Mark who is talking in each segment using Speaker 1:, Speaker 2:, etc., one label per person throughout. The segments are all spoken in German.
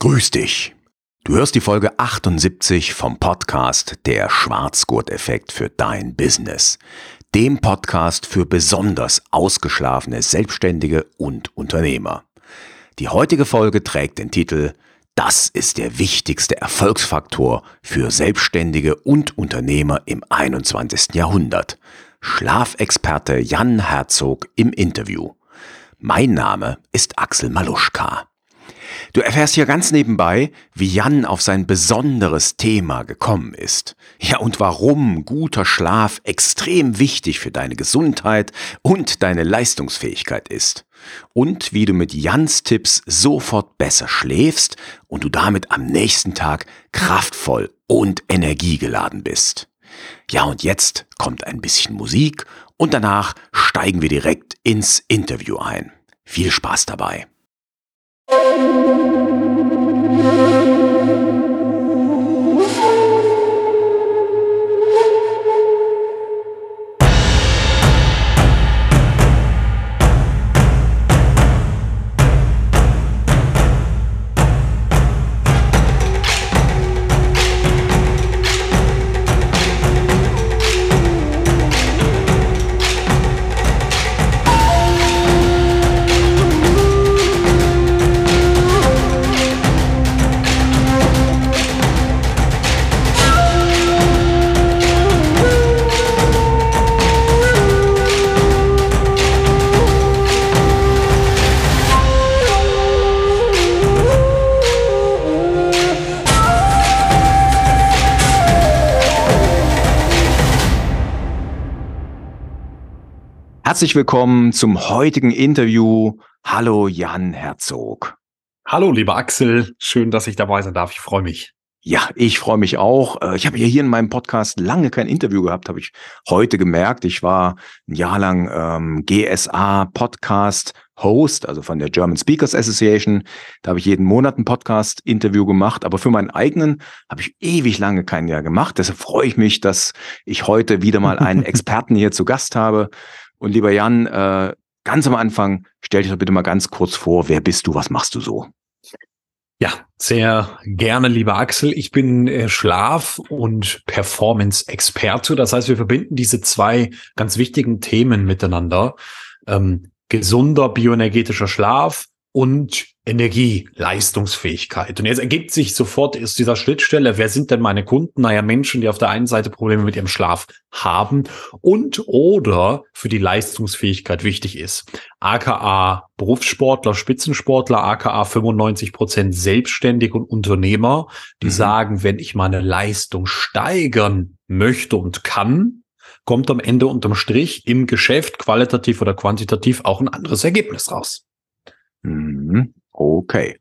Speaker 1: Grüß dich. Du hörst die Folge 78 vom Podcast Der Schwarzgurt-Effekt für dein Business. Dem Podcast für besonders ausgeschlafene Selbstständige und Unternehmer. Die heutige Folge trägt den Titel Das ist der wichtigste Erfolgsfaktor für Selbstständige und Unternehmer im 21. Jahrhundert. Schlafexperte Jan Herzog im Interview. Mein Name ist Axel Maluschka. Du erfährst hier ganz nebenbei, wie Jan auf sein besonderes Thema gekommen ist. Ja, und warum guter Schlaf extrem wichtig für deine Gesundheit und deine Leistungsfähigkeit ist. Und wie du mit Jans Tipps sofort besser schläfst und du damit am nächsten Tag kraftvoll und energiegeladen bist. Ja, und jetzt kommt ein bisschen Musik und danach steigen wir direkt ins Interview ein. Viel Spaß dabei. Thank you. Herzlich willkommen zum heutigen Interview. Hallo Jan Herzog.
Speaker 2: Hallo lieber Axel, schön, dass ich dabei sein darf. Ich freue mich.
Speaker 1: Ja, ich freue mich auch. Äh, ich habe hier in meinem Podcast lange kein Interview gehabt, habe ich heute gemerkt. Ich war ein Jahr lang ähm, GSA Podcast Host, also von der German Speakers Association. Da habe ich jeden Monat ein Podcast-Interview gemacht, aber für meinen eigenen habe ich ewig lange keinen Jahr gemacht. Deshalb freue ich mich, dass ich heute wieder mal einen Experten hier zu Gast habe. Und lieber Jan, äh, ganz am Anfang, stell dich doch bitte mal ganz kurz vor, wer bist du, was machst du so?
Speaker 2: Ja, sehr gerne, lieber Axel. Ich bin äh, Schlaf- und Performance-Experte. Das heißt, wir verbinden diese zwei ganz wichtigen Themen miteinander. Ähm, gesunder bioenergetischer Schlaf und Energie, Leistungsfähigkeit. Und jetzt ergibt sich sofort aus dieser Schnittstelle, wer sind denn meine Kunden? Naja, Menschen, die auf der einen Seite Probleme mit ihrem Schlaf haben und oder für die Leistungsfähigkeit wichtig ist. AKA Berufssportler, Spitzensportler, AKA 95 Prozent selbstständig und Unternehmer, die mhm. sagen, wenn ich meine Leistung steigern möchte und kann, kommt am Ende unterm Strich im Geschäft qualitativ oder quantitativ auch ein anderes Ergebnis raus.
Speaker 1: Mhm. Okay.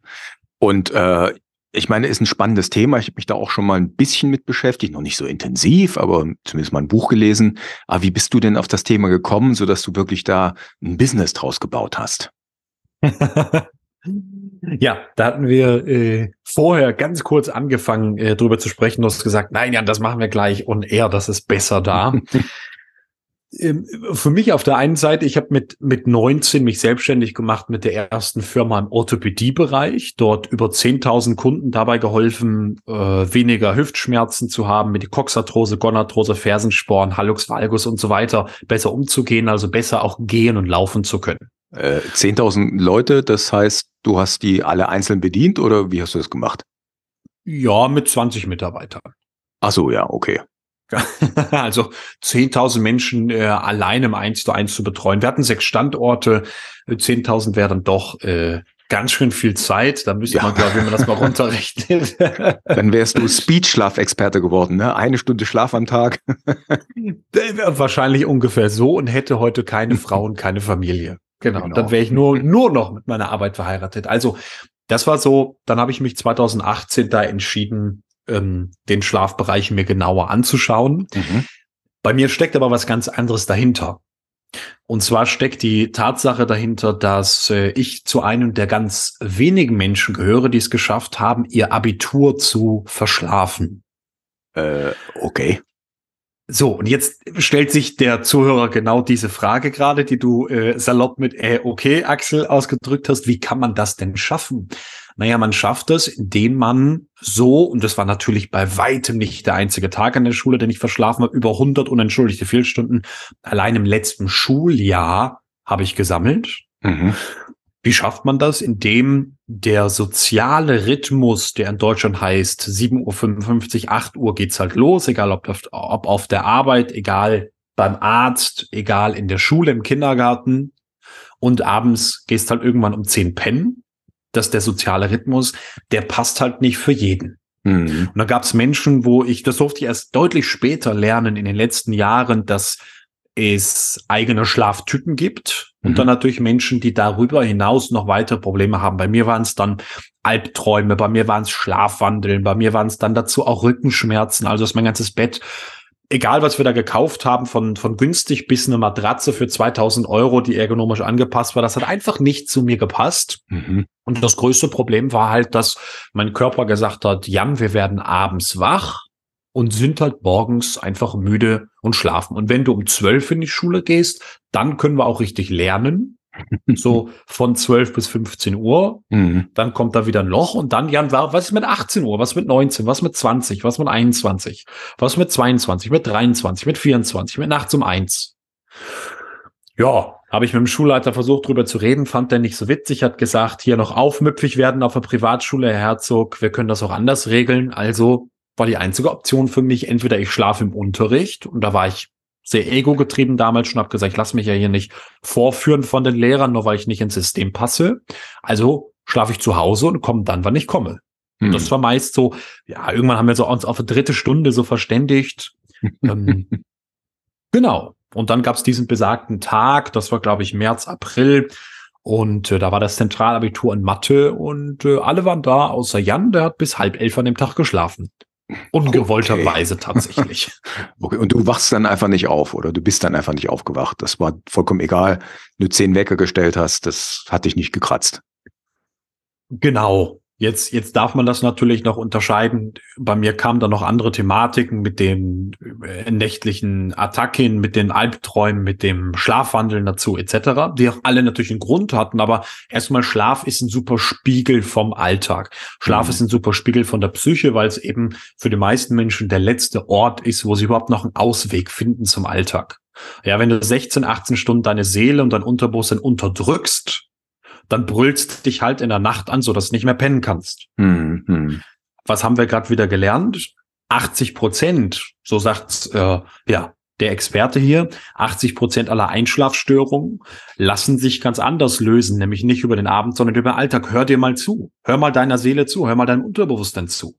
Speaker 1: Und äh, ich meine, ist ein spannendes Thema. Ich habe mich da auch schon mal ein bisschen mit beschäftigt, noch nicht so intensiv, aber zumindest mal ein Buch gelesen. Aber wie bist du denn auf das Thema gekommen, so dass du wirklich da ein Business draus gebaut hast?
Speaker 2: ja, da hatten wir äh, vorher ganz kurz angefangen, äh, drüber zu sprechen. Du hast gesagt, nein, ja, das machen wir gleich und er, das ist besser da. Ähm, für mich auf der einen Seite, ich habe mit, mit 19 mich selbstständig gemacht mit der ersten Firma im Orthopädiebereich. Dort über 10.000 Kunden dabei geholfen, äh, weniger Hüftschmerzen zu haben, mit Coxarthrose, Gonarthrose, Fersensporn, Hallux valgus und so weiter besser umzugehen, also besser auch gehen und laufen zu können.
Speaker 1: Äh, 10.000 Leute, das heißt, du hast die alle einzeln bedient oder wie hast du das gemacht?
Speaker 2: Ja, mit 20 Mitarbeitern.
Speaker 1: Ach so, ja, okay.
Speaker 2: also 10.000 Menschen äh, allein im 1 zu 1 zu betreuen. Wir hatten sechs Standorte, 10.000 wäre dann doch äh, ganz schön viel Zeit. Da müsste ja. man, glaube ich, wenn man das mal runterrechnet.
Speaker 1: dann wärst du Speed-Schlafexperte geworden, ne? Eine Stunde Schlaf am Tag.
Speaker 2: Wahrscheinlich ungefähr so und hätte heute keine Frau und keine Familie. Genau. genau. Dann wäre ich nur, nur noch mit meiner Arbeit verheiratet. Also, das war so, dann habe ich mich 2018 da entschieden, ähm, den Schlafbereich mir genauer anzuschauen. Mhm. Bei mir steckt aber was ganz anderes dahinter. Und zwar steckt die Tatsache dahinter, dass äh, ich zu einem der ganz wenigen Menschen gehöre, die es geschafft haben, ihr Abitur zu verschlafen.
Speaker 1: Äh, okay.
Speaker 2: So, und jetzt stellt sich der Zuhörer genau diese Frage gerade, die du äh, salopp mit äh, okay, Axel, ausgedrückt hast. Wie kann man das denn schaffen? Naja, man schafft es, indem man so, und das war natürlich bei weitem nicht der einzige Tag an der Schule, den ich verschlafen habe, über 100 unentschuldigte Fehlstunden allein im letzten Schuljahr habe ich gesammelt. Mhm. Wie schafft man das? Indem der soziale Rhythmus, der in Deutschland heißt, 7.55 Uhr, 8 Uhr geht's halt los, egal ob, ob auf der Arbeit, egal beim Arzt, egal in der Schule, im Kindergarten. Und abends gehst halt irgendwann um 10 pennen. Das ist der soziale Rhythmus, der passt halt nicht für jeden. Mhm. Und da gab es Menschen, wo ich, das durfte ich erst deutlich später lernen in den letzten Jahren, dass es eigene Schlaftypen gibt und mhm. dann natürlich Menschen, die darüber hinaus noch weitere Probleme haben. Bei mir waren es dann Albträume, bei mir waren es Schlafwandeln, bei mir waren es dann dazu auch Rückenschmerzen, also dass mein ganzes Bett egal was wir da gekauft haben, von, von günstig bis eine Matratze für 2000 Euro, die ergonomisch angepasst war, das hat einfach nicht zu mir gepasst. Mhm. Und das größte Problem war halt, dass mein Körper gesagt hat, Jan, wir werden abends wach und sind halt morgens einfach müde und schlafen. Und wenn du um zwölf in die Schule gehst, dann können wir auch richtig lernen so von 12 bis 15 Uhr. Mhm. Dann kommt da wieder ein Loch und dann, Jan, was ist mit 18 Uhr? Was mit 19? Was mit 20? Was mit 21? Was mit 22? Mit 23? Mit 24? Mit nachts um eins? Ja, habe ich mit dem Schulleiter versucht, drüber zu reden, fand der nicht so witzig, hat gesagt, hier noch aufmüpfig werden auf der Privatschule, Herr Herzog, wir können das auch anders regeln. Also war die einzige Option für mich, entweder ich schlafe im Unterricht und da war ich sehr ego-getrieben damals schon, habe gesagt, ich lass mich ja hier nicht vorführen von den Lehrern, nur weil ich nicht ins System passe. Also schlafe ich zu Hause und komme dann, wann ich komme. Hm. Das war meist so, ja, irgendwann haben wir so uns auf eine dritte Stunde so verständigt. ähm, genau. Und dann gab es diesen besagten Tag, das war, glaube ich, März, April. Und äh, da war das Zentralabitur in Mathe und äh, alle waren da, außer Jan, der hat bis halb elf an dem Tag geschlafen. Ungewollterweise okay. tatsächlich.
Speaker 1: okay, und du wachst dann einfach nicht auf oder du bist dann einfach nicht aufgewacht. Das war vollkommen egal. Wenn du zehn Wecker gestellt hast, das hat dich nicht gekratzt.
Speaker 2: Genau. Jetzt, jetzt darf man das natürlich noch unterscheiden. Bei mir kamen da noch andere Thematiken mit den äh, nächtlichen Attacken, mit den Albträumen, mit dem Schlafwandeln dazu etc., die auch alle natürlich einen Grund hatten. Aber erstmal Schlaf ist ein super Spiegel vom Alltag. Schlaf mhm. ist ein super Spiegel von der Psyche, weil es eben für die meisten Menschen der letzte Ort ist, wo sie überhaupt noch einen Ausweg finden zum Alltag. Ja, wenn du 16, 18 Stunden deine Seele und dein Unterbewusstsein unterdrückst, dann brüllst dich halt in der Nacht an, so dass du nicht mehr pennen kannst. Mhm. Was haben wir gerade wieder gelernt? 80 Prozent, so sagt äh, ja der Experte hier, 80 Prozent aller Einschlafstörungen lassen sich ganz anders lösen, nämlich nicht über den Abend, sondern über den Alltag. Hör dir mal zu, hör mal deiner Seele zu, hör mal deinem Unterbewusstsein zu.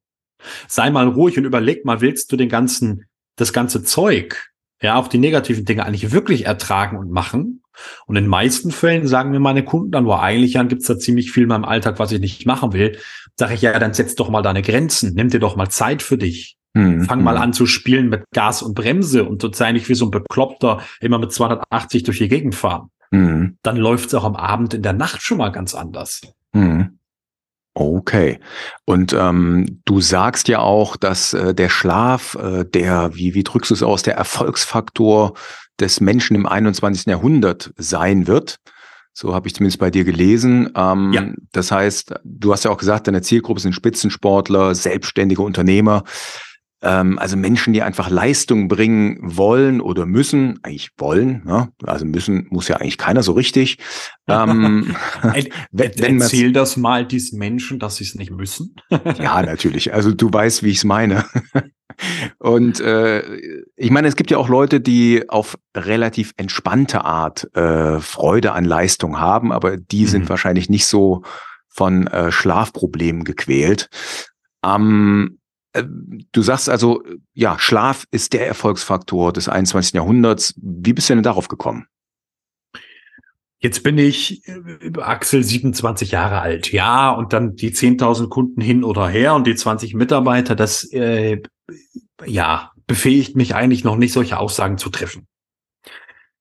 Speaker 2: Sei mal ruhig und überleg mal, willst du den ganzen, das ganze Zeug, ja, auch die negativen Dinge eigentlich wirklich ertragen und machen? Und in den meisten Fällen sagen mir meine Kunden dann, wo eigentlich dann gibt's da ziemlich viel in meinem Alltag, was ich nicht machen will. Sage ich, ja, dann setz doch mal deine Grenzen, nimm dir doch mal Zeit für dich. Mhm. Fang mal hm. an zu spielen mit Gas und Bremse und sei nicht wie so ein Bekloppter immer mit 280 durch die Gegend fahren. Mhm. Dann läuft's auch am Abend in der Nacht schon mal ganz anders. Mhm.
Speaker 1: Okay. Und ähm, du sagst ja auch, dass äh, der Schlaf, äh, der, wie, wie drückst du es aus, der Erfolgsfaktor des Menschen im 21. Jahrhundert sein wird. So habe ich zumindest bei dir gelesen. Ähm, ja. Das heißt, du hast ja auch gesagt, deine Zielgruppe sind Spitzensportler, selbstständige Unternehmer. Ähm, also Menschen, die einfach Leistung bringen wollen oder müssen, eigentlich wollen, ne? also müssen muss ja eigentlich keiner so richtig.
Speaker 2: Ähm, wenn, wenn Erzähl das mal diesen Menschen, dass sie es nicht müssen.
Speaker 1: ja, natürlich. Also du weißt, wie ich es meine. Und äh, ich meine, es gibt ja auch Leute, die auf relativ entspannte Art äh, Freude an Leistung haben, aber die mhm. sind wahrscheinlich nicht so von äh, Schlafproblemen gequält. Ähm, äh, du sagst also, ja, Schlaf ist der Erfolgsfaktor des 21. Jahrhunderts. Wie bist du denn darauf gekommen?
Speaker 2: Jetzt bin ich äh, Axel 27 Jahre alt, ja, und dann die 10.000 Kunden hin oder her und die 20 Mitarbeiter, das äh, ja befähigt mich eigentlich noch nicht, solche Aussagen zu treffen.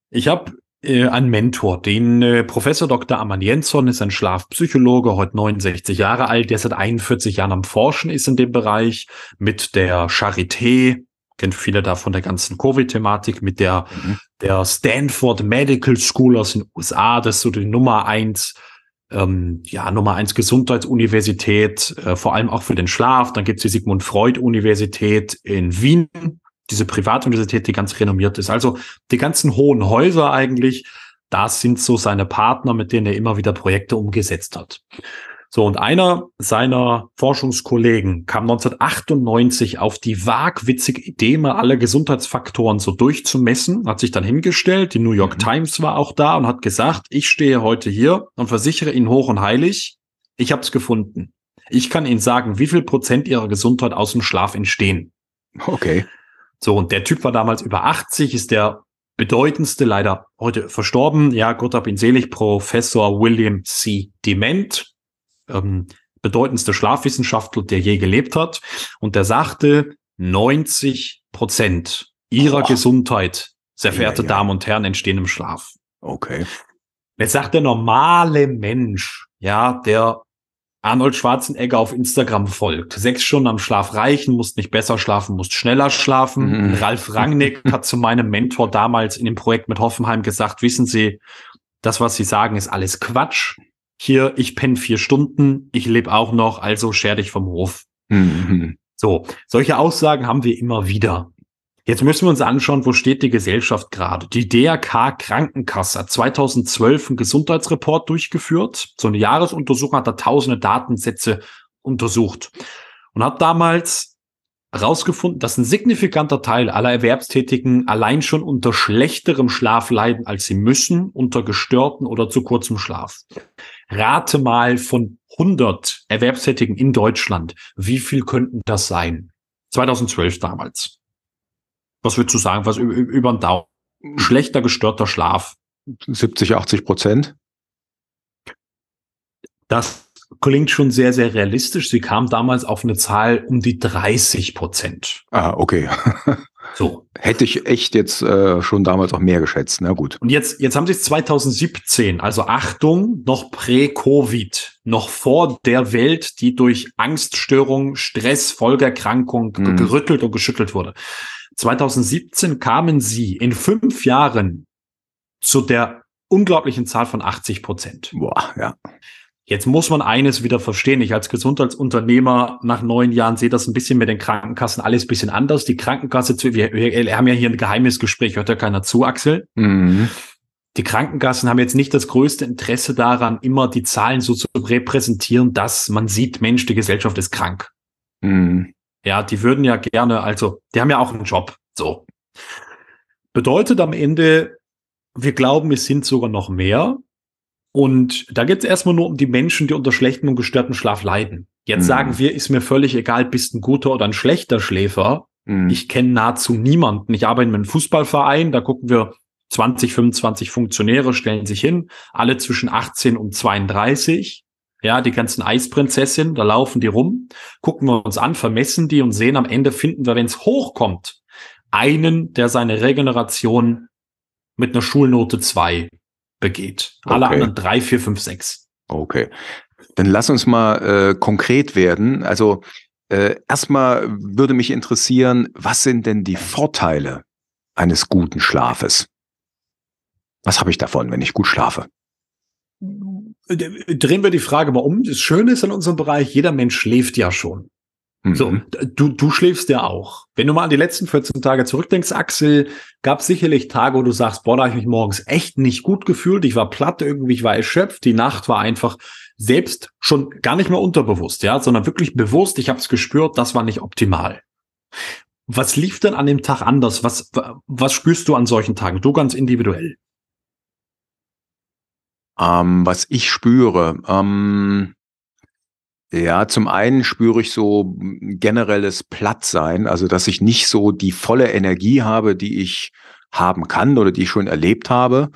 Speaker 2: Ich habe äh, einen Mentor, den äh, Professor Dr. Amann Jensson ist ein Schlafpsychologe, heute 69 Jahre alt, der seit 41 Jahren am Forschen ist in dem Bereich mit der Charité, kennt viele da von der ganzen Covid-Thematik, mit der, mhm. der Stanford Medical School aus den USA, das ist so die Nummer eins ähm, ja, Nummer eins Gesundheitsuniversität, äh, vor allem auch für den Schlaf. Dann gibt's die Sigmund Freud Universität in Wien, diese Privatuniversität, die ganz renommiert ist. Also die ganzen hohen Häuser eigentlich, das sind so seine Partner, mit denen er immer wieder Projekte umgesetzt hat. So, und einer seiner Forschungskollegen kam 1998 auf die wagwitzige Idee, mal alle Gesundheitsfaktoren so durchzumessen, hat sich dann hingestellt, die New York mhm. Times war auch da und hat gesagt, ich stehe heute hier und versichere Ihnen hoch und heilig, ich habe es gefunden. Ich kann Ihnen sagen, wie viel Prozent Ihrer Gesundheit aus dem Schlaf entstehen.
Speaker 1: Okay.
Speaker 2: So, und der Typ war damals über 80, ist der bedeutendste, leider heute verstorben, ja, Gott hab ihn selig, Professor William C. Dement, ähm, bedeutendste Schlafwissenschaftler, der je gelebt hat. Und der sagte, 90 Prozent ihrer Boah. Gesundheit, sehr verehrte ja, ja. Damen und Herren, entstehen im Schlaf.
Speaker 1: Okay.
Speaker 2: Jetzt sagt der normale Mensch, ja, der Arnold Schwarzenegger auf Instagram folgt. Sechs Stunden am Schlaf reichen, musst nicht besser schlafen, musst schneller schlafen. Mhm. Ralf Rangnick hat zu meinem Mentor damals in dem Projekt mit Hoffenheim gesagt, wissen Sie, das, was Sie sagen, ist alles Quatsch. Hier, ich penne vier Stunden, ich lebe auch noch, also scher dich vom Hof. Mhm. So, solche Aussagen haben wir immer wieder. Jetzt müssen wir uns anschauen, wo steht die Gesellschaft gerade. Die DRK Krankenkasse hat 2012 einen Gesundheitsreport durchgeführt. So eine Jahresuntersuchung hat da tausende Datensätze untersucht und hat damals herausgefunden, dass ein signifikanter Teil aller Erwerbstätigen allein schon unter schlechterem Schlaf leiden, als sie müssen, unter gestörten oder zu kurzem Schlaf. Rate mal von 100 Erwerbstätigen in Deutschland, wie viel könnten das sein? 2012 damals was würdest du sagen, was über den Daumen? Schlechter gestörter Schlaf.
Speaker 1: 70, 80 Prozent.
Speaker 2: Das klingt schon sehr, sehr realistisch. Sie kam damals auf eine Zahl um die 30 Prozent.
Speaker 1: Ah, okay. So. Hätte ich echt jetzt äh, schon damals auch mehr geschätzt. Na gut.
Speaker 2: Und jetzt, jetzt haben sie es 2017, also Achtung, noch prä-Covid, noch vor der Welt, die durch Angststörung, Stress, Folgerkrankung mhm. gerüttelt und geschüttelt wurde. 2017 kamen sie in fünf Jahren zu der unglaublichen Zahl von 80 Prozent.
Speaker 1: Boah, ja.
Speaker 2: Jetzt muss man eines wieder verstehen. Ich als Gesundheitsunternehmer nach neun Jahren sehe das ein bisschen mit den Krankenkassen alles ein bisschen anders. Die Krankenkasse, wir, wir haben ja hier ein geheimes Gespräch, hört ja keiner zu, Axel. Mhm. Die Krankenkassen haben jetzt nicht das größte Interesse daran, immer die Zahlen so zu repräsentieren, dass man sieht, Mensch, die Gesellschaft ist krank. Mhm. Ja, die würden ja gerne, also, die haben ja auch einen Job. So. Bedeutet am Ende, wir glauben, es sind sogar noch mehr. Und da geht es erstmal nur um die Menschen, die unter schlechtem und gestörtem Schlaf leiden. Jetzt mhm. sagen wir, ist mir völlig egal, bist ein guter oder ein schlechter Schläfer. Mhm. Ich kenne nahezu niemanden. Ich arbeite in einem Fußballverein, da gucken wir 20, 25 Funktionäre stellen sich hin, alle zwischen 18 und 32. Ja, die ganzen Eisprinzessinnen, da laufen die rum, gucken wir uns an, vermessen die und sehen am Ende finden wir, wenn es hochkommt, einen, der seine Regeneration mit einer Schulnote zwei begeht. Alle okay. anderen drei, vier, fünf, sechs.
Speaker 1: Okay. Dann lass uns mal äh, konkret werden. Also äh, erstmal würde mich interessieren, was sind denn die Vorteile eines guten Schlafes? Was habe ich davon, wenn ich gut schlafe?
Speaker 2: Drehen wir die Frage mal um. Das Schöne ist in unserem Bereich, jeder Mensch schläft ja schon. Mhm. So, du, du schläfst ja auch. Wenn du mal an die letzten 14 Tage zurückdenkst, Axel, gab sicherlich Tage, wo du sagst, boah, da habe ich mich morgens echt nicht gut gefühlt. Ich war platt irgendwie, ich war erschöpft. Die Nacht war einfach selbst schon gar nicht mehr unterbewusst, ja, sondern wirklich bewusst. Ich habe es gespürt, das war nicht optimal. Was lief denn an dem Tag anders? Was, was spürst du an solchen Tagen? Du ganz individuell.
Speaker 1: Ähm, was ich spüre, ähm, ja, zum einen spüre ich so generelles Plattsein, also dass ich nicht so die volle Energie habe, die ich haben kann oder die ich schon erlebt habe.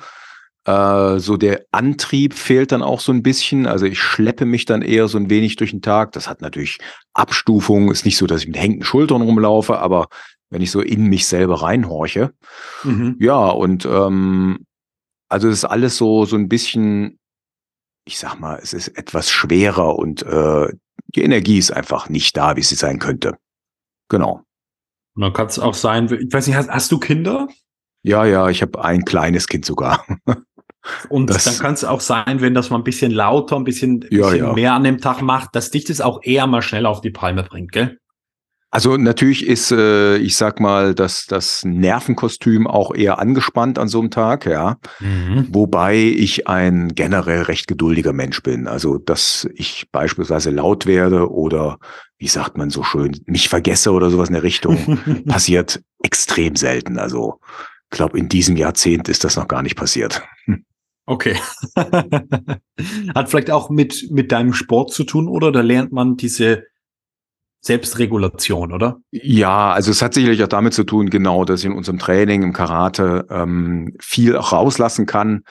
Speaker 1: Äh, so der Antrieb fehlt dann auch so ein bisschen. Also ich schleppe mich dann eher so ein wenig durch den Tag. Das hat natürlich Abstufungen. Ist nicht so, dass ich mit hängenden Schultern rumlaufe, aber wenn ich so in mich selber reinhorche. Mhm. Ja, und ähm, also es ist alles so, so ein bisschen, ich sag mal, es ist etwas schwerer und äh, die Energie ist einfach nicht da, wie sie sein könnte. Genau.
Speaker 2: Und dann kann es auch sein, ich weiß nicht, hast, hast du Kinder?
Speaker 1: Ja, ja, ich habe ein kleines Kind sogar.
Speaker 2: Und das, dann kann es auch sein, wenn das mal ein bisschen lauter, ein bisschen,
Speaker 1: ja,
Speaker 2: bisschen
Speaker 1: ja.
Speaker 2: mehr an dem Tag macht, dass dich das auch eher mal schnell auf die Palme bringt, gell?
Speaker 1: Also natürlich ist, äh, ich sag mal, dass das Nervenkostüm auch eher angespannt an so einem Tag, ja.
Speaker 2: Mhm.
Speaker 1: Wobei ich ein generell recht geduldiger Mensch bin. Also, dass ich beispielsweise laut werde oder, wie sagt man so schön, mich vergesse oder sowas in der Richtung, passiert extrem selten. Also, ich glaube, in diesem Jahrzehnt ist das noch gar nicht passiert.
Speaker 2: Okay. Hat vielleicht auch mit, mit deinem Sport zu tun, oder? Da lernt man diese Selbstregulation, oder?
Speaker 1: Ja, also es hat sicherlich auch damit zu tun, genau, dass ich in unserem Training im Karate ähm, viel auch rauslassen kann.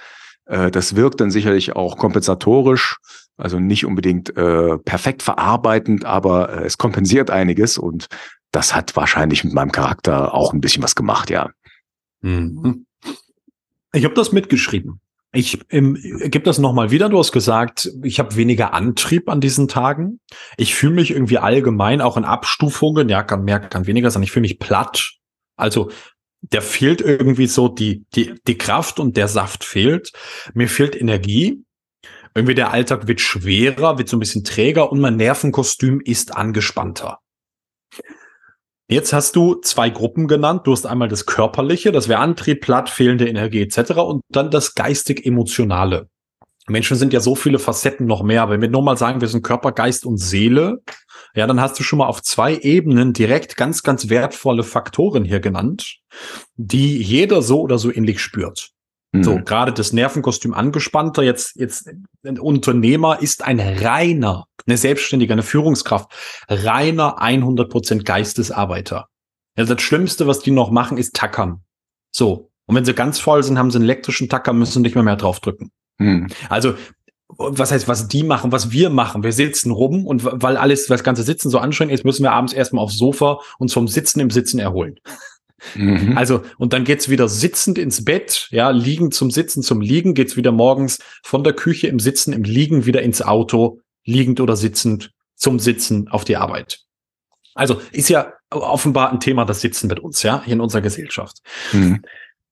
Speaker 1: Äh, das wirkt dann sicherlich auch kompensatorisch, also nicht unbedingt äh, perfekt verarbeitend, aber äh, es kompensiert einiges und das hat wahrscheinlich mit meinem Charakter auch ein bisschen was gemacht, ja.
Speaker 2: Mhm. Ich habe das mitgeschrieben. Ich ähm, gebe das nochmal wieder. Du hast gesagt, ich habe weniger Antrieb an diesen Tagen. Ich fühle mich irgendwie allgemein, auch in Abstufungen, ja, kann mehr, kann weniger sein. Ich fühle mich platt. Also der fehlt irgendwie so die, die, die Kraft und der Saft fehlt. Mir fehlt Energie. Irgendwie der Alltag wird schwerer, wird so ein bisschen träger und mein Nervenkostüm ist angespannter. Jetzt hast du zwei Gruppen genannt. Du hast einmal das Körperliche, das wäre Antrieb, Platt, fehlende Energie etc. Und dann das geistig-emotionale. Menschen sind ja so viele Facetten noch mehr. Wenn wir nur mal sagen, wir sind Körper, Geist und Seele, ja, dann hast du schon mal auf zwei Ebenen direkt ganz, ganz wertvolle Faktoren hier genannt, die jeder so oder so ähnlich spürt.
Speaker 1: Mhm.
Speaker 2: So, gerade das Nervenkostüm angespannter. Jetzt, jetzt, ein Unternehmer ist ein reiner, eine Selbstständige, eine Führungskraft, reiner 100% Geistesarbeiter. Also das Schlimmste, was die noch machen, ist tackern. So. Und wenn sie ganz voll sind, haben sie einen elektrischen Tacker, müssen nicht mehr mehr draufdrücken.
Speaker 1: Mhm.
Speaker 2: Also, was heißt, was die machen, was wir machen? Wir sitzen rum und weil alles, weil das ganze Sitzen so anstrengend ist, müssen wir abends erstmal aufs Sofa uns vom Sitzen im Sitzen erholen.
Speaker 1: Mhm.
Speaker 2: Also, und dann geht's wieder sitzend ins Bett, ja, liegend zum Sitzen, zum Liegen, geht's wieder morgens von der Küche im Sitzen, im Liegen wieder ins Auto, liegend oder sitzend zum Sitzen auf die Arbeit. Also ist ja offenbar ein Thema, das Sitzen mit uns, ja, hier in unserer Gesellschaft.
Speaker 1: Mhm.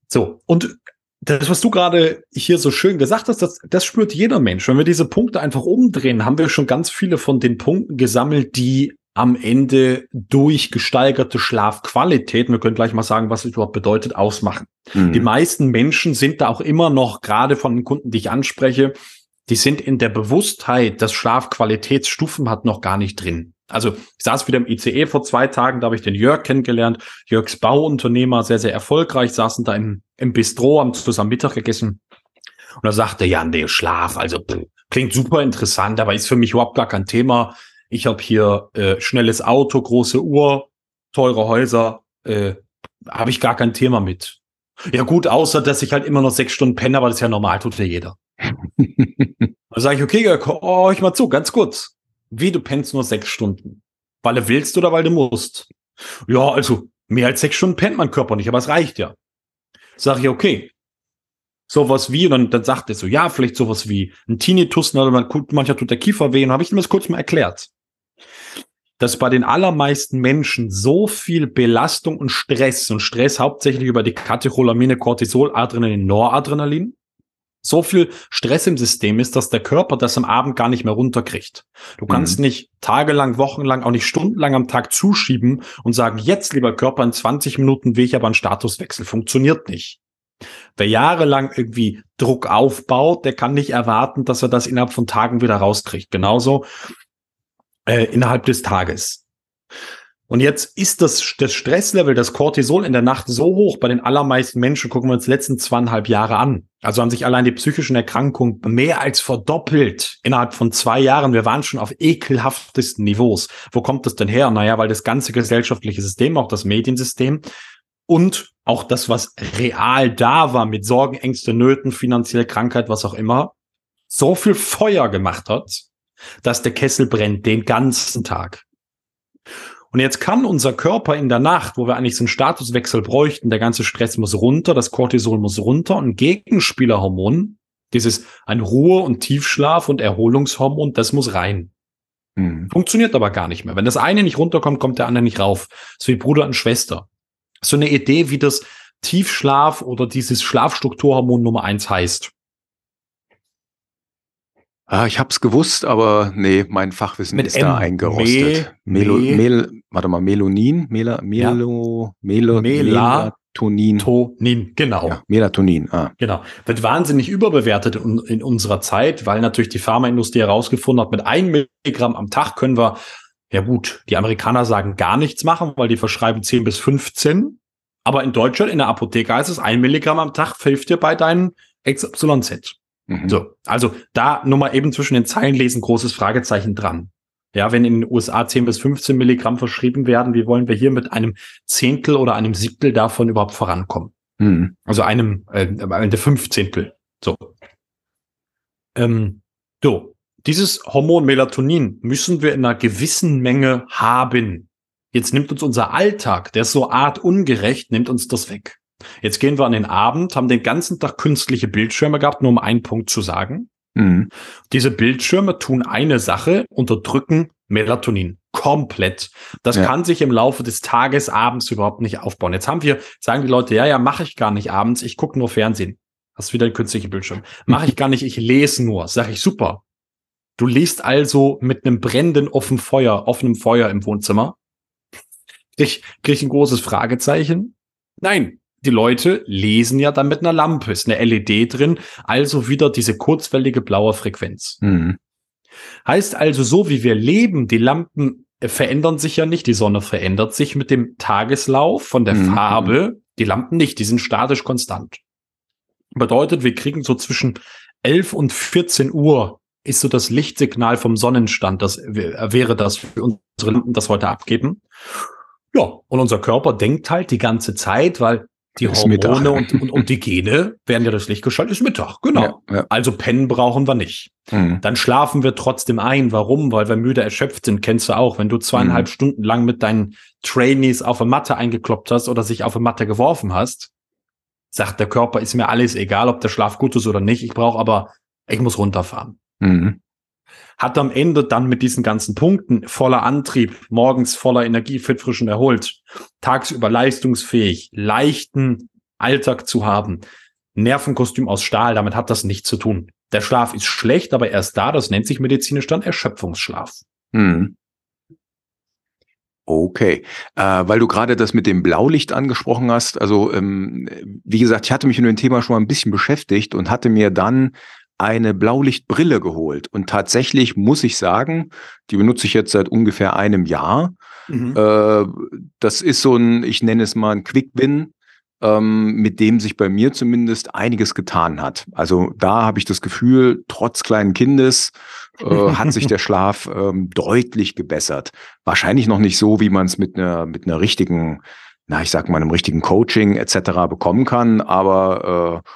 Speaker 2: So, und das, was du gerade hier so schön gesagt hast, das, das spürt jeder Mensch. Wenn wir diese Punkte einfach umdrehen, haben wir schon ganz viele von den Punkten gesammelt, die am Ende durch gesteigerte Schlafqualität, wir können gleich mal sagen, was es überhaupt bedeutet, ausmachen.
Speaker 1: Mhm.
Speaker 2: Die meisten Menschen sind da auch immer noch, gerade von den Kunden, die ich anspreche, die sind in der Bewusstheit, dass Schlafqualitätsstufen hat, noch gar nicht drin. Also ich saß wieder im ICE vor zwei Tagen, da habe ich den Jörg kennengelernt. Jörgs Bauunternehmer, sehr, sehr erfolgreich, saßen da im, im Bistro, haben zusammen Mittag gegessen. Und er sagte, ja, nee, Schlaf, also pff, klingt super interessant, aber ist für mich überhaupt gar kein Thema. Ich habe hier äh, schnelles Auto, große Uhr, teure Häuser, äh, habe ich gar kein Thema mit. Ja gut, außer dass ich halt immer noch sechs Stunden penne, aber das ist ja normal, tut ja jeder. Da sage ich, okay, oh, ich mal zu, ganz kurz. Wie, du pennst nur sechs Stunden? Weil du willst oder weil du musst? Ja, also mehr als sechs Stunden pennt mein Körper nicht, aber es reicht ja. Sag ich, okay. Sowas wie, und dann, dann sagt er so, ja, vielleicht sowas wie ein Tinnitus, oder man, mancher tut der Kiefer weh, und habe ich ihm das kurz mal erklärt. Dass bei den allermeisten Menschen so viel Belastung und Stress, und Stress hauptsächlich über die Katecholamine, Cortisol, Adrenalin, Noradrenalin, so viel Stress im System ist, dass der Körper das am Abend gar nicht mehr runterkriegt. Du kannst
Speaker 1: Mhm.
Speaker 2: nicht tagelang, wochenlang, auch nicht stundenlang am Tag zuschieben und sagen, jetzt, lieber Körper, in 20 Minuten will ich aber einen Statuswechsel. Funktioniert nicht. Wer jahrelang irgendwie Druck aufbaut, der kann nicht erwarten, dass er das innerhalb von Tagen wieder rauskriegt. Genauso äh, innerhalb des Tages. Und jetzt ist das, das Stresslevel, das Cortisol in der Nacht so hoch bei den allermeisten Menschen, gucken wir uns die letzten zweieinhalb Jahre an. Also haben sich allein die psychischen Erkrankungen mehr als verdoppelt innerhalb von zwei Jahren. Wir waren schon auf ekelhaftesten Niveaus. Wo kommt das denn her? Naja, weil das ganze gesellschaftliche System, auch das Mediensystem und auch das, was real da war mit Sorgen, Ängste, Nöten, finanzielle Krankheit, was auch immer, so viel Feuer gemacht hat, dass der Kessel brennt den ganzen Tag. Und jetzt kann unser Körper in der Nacht, wo wir eigentlich so einen Statuswechsel bräuchten, der ganze Stress muss runter, das Cortisol muss runter und Gegenspielerhormon, dieses ein Ruhe- und Tiefschlaf- und Erholungshormon, das muss rein.
Speaker 1: Mhm.
Speaker 2: Funktioniert aber gar nicht mehr. Wenn das eine nicht runterkommt, kommt der andere nicht rauf. So wie Bruder und Schwester. So eine Idee, wie das Tiefschlaf oder dieses Schlafstrukturhormon Nummer eins heißt.
Speaker 1: Ah, ich hab's gewusst, aber nee, mein Fachwissen
Speaker 2: Mit
Speaker 1: ist
Speaker 2: M.
Speaker 1: da eingerostet.
Speaker 2: Me-
Speaker 1: Melo,
Speaker 2: Me-
Speaker 1: Mel, warte mal, Melonin? Mela, Melo, Melo,
Speaker 2: Mela-
Speaker 1: Melatonin.
Speaker 2: Tonin, genau.
Speaker 1: Ja, Melatonin, ah.
Speaker 2: Genau. Wird wahnsinnig überbewertet in, in unserer Zeit, weil natürlich die Pharmaindustrie herausgefunden hat, mit einem Milligramm am Tag können wir, ja gut, die Amerikaner sagen gar nichts machen, weil die verschreiben 10 bis 15. Aber in Deutschland, in der Apotheke heißt es, ein Milligramm am Tag hilft dir bei deinen XYZ.
Speaker 1: Mhm.
Speaker 2: So, also da nur mal eben zwischen den Zeilen lesen, großes Fragezeichen dran. Ja, wenn in den USA 10 bis 15 Milligramm verschrieben werden, wie wollen wir hier mit einem Zehntel oder einem Siebtel davon überhaupt vorankommen?
Speaker 1: Mhm.
Speaker 2: Also einem, äh, der Fünfzehntel. So. Ähm, so, dieses Hormon Melatonin müssen wir in einer gewissen Menge haben. Jetzt nimmt uns unser Alltag, der ist so artungerecht, nimmt uns das weg. Jetzt gehen wir an den Abend, haben den ganzen Tag künstliche Bildschirme gehabt, nur um einen Punkt zu sagen.
Speaker 1: Mhm.
Speaker 2: Diese Bildschirme tun eine Sache, unterdrücken Melatonin komplett. Das
Speaker 1: Ja.
Speaker 2: kann sich im Laufe des Tages, abends überhaupt nicht aufbauen. Jetzt haben wir, sagen die Leute, ja, ja, mache ich gar nicht abends, ich gucke nur Fernsehen. Hast wieder ein künstlicher Bildschirm. Mache ich gar nicht, ich lese nur. Sag ich, super. Du liest also mit einem brennenden offenen Feuer, offenem Feuer im Wohnzimmer. Krieg, krieg ich ein großes Fragezeichen? Nein, die Leute lesen ja dann mit einer Lampe, ist eine LED drin, also wieder diese kurzwellige blaue Frequenz.
Speaker 1: Mhm.
Speaker 2: Heißt also, so wie wir leben, die Lampen verändern sich ja nicht, die Sonne verändert sich mit dem Tageslauf von der
Speaker 1: Mhm.
Speaker 2: Farbe, die Lampen nicht, die sind statisch konstant. Bedeutet, wir kriegen so zwischen 11 und 14 Uhr ist so das Lichtsignal vom Sonnenstand, das wäre das für unsere Lampen, das heute abgeben. Ja, und unser Körper denkt halt die ganze Zeit, weil die
Speaker 1: Ist
Speaker 2: Hormone und, und, und die Gene werden ja das Licht geschaltet, ist Mittag, genau.
Speaker 1: Ja, ja.
Speaker 2: Also pennen brauchen wir nicht.
Speaker 1: Mhm.
Speaker 2: Dann schlafen wir trotzdem ein. Warum? Weil wir müde erschöpft sind. Kennst du auch. Wenn du zweieinhalb
Speaker 1: Mhm.
Speaker 2: Stunden lang mit deinen Trainees auf eine Matte eingekloppt hast oder sich auf eine Matte geworfen hast, sagt der Körper, ist mir alles egal, ob der Schlaf gut ist oder nicht. Ich brauche aber, ich muss runterfahren.
Speaker 1: Mhm.
Speaker 2: Hat am Ende dann mit diesen ganzen Punkten voller Antrieb, morgens voller Energie, fit, frisch und erholt, tagsüber leistungsfähig, leichten Alltag zu haben, Nervenkostüm aus Stahl, damit hat das nichts zu tun. Der Schlaf ist schlecht, aber erst da, das nennt sich medizinisch dann Erschöpfungsschlaf.
Speaker 1: Mhm. Okay, äh, weil du gerade das mit dem Blaulicht angesprochen hast. Also ähm, wie gesagt, ich hatte mich mit dem Thema schon mal ein bisschen beschäftigt und hatte mir dann eine Blaulichtbrille geholt. Und tatsächlich muss ich sagen, die benutze ich jetzt seit ungefähr einem Jahr. Äh, das ist so ein, ich nenne es mal ein Quick-Win, ähm, mit dem sich bei mir zumindest einiges getan hat. Also da habe ich das Gefühl, trotz kleinen Kindes äh, hat sich der Schlaf ähm, deutlich gebessert. Wahrscheinlich noch nicht so, wie man es mit einer mit einer richtigen, na ich sag mal einem richtigen Coaching etc. bekommen kann, aber äh,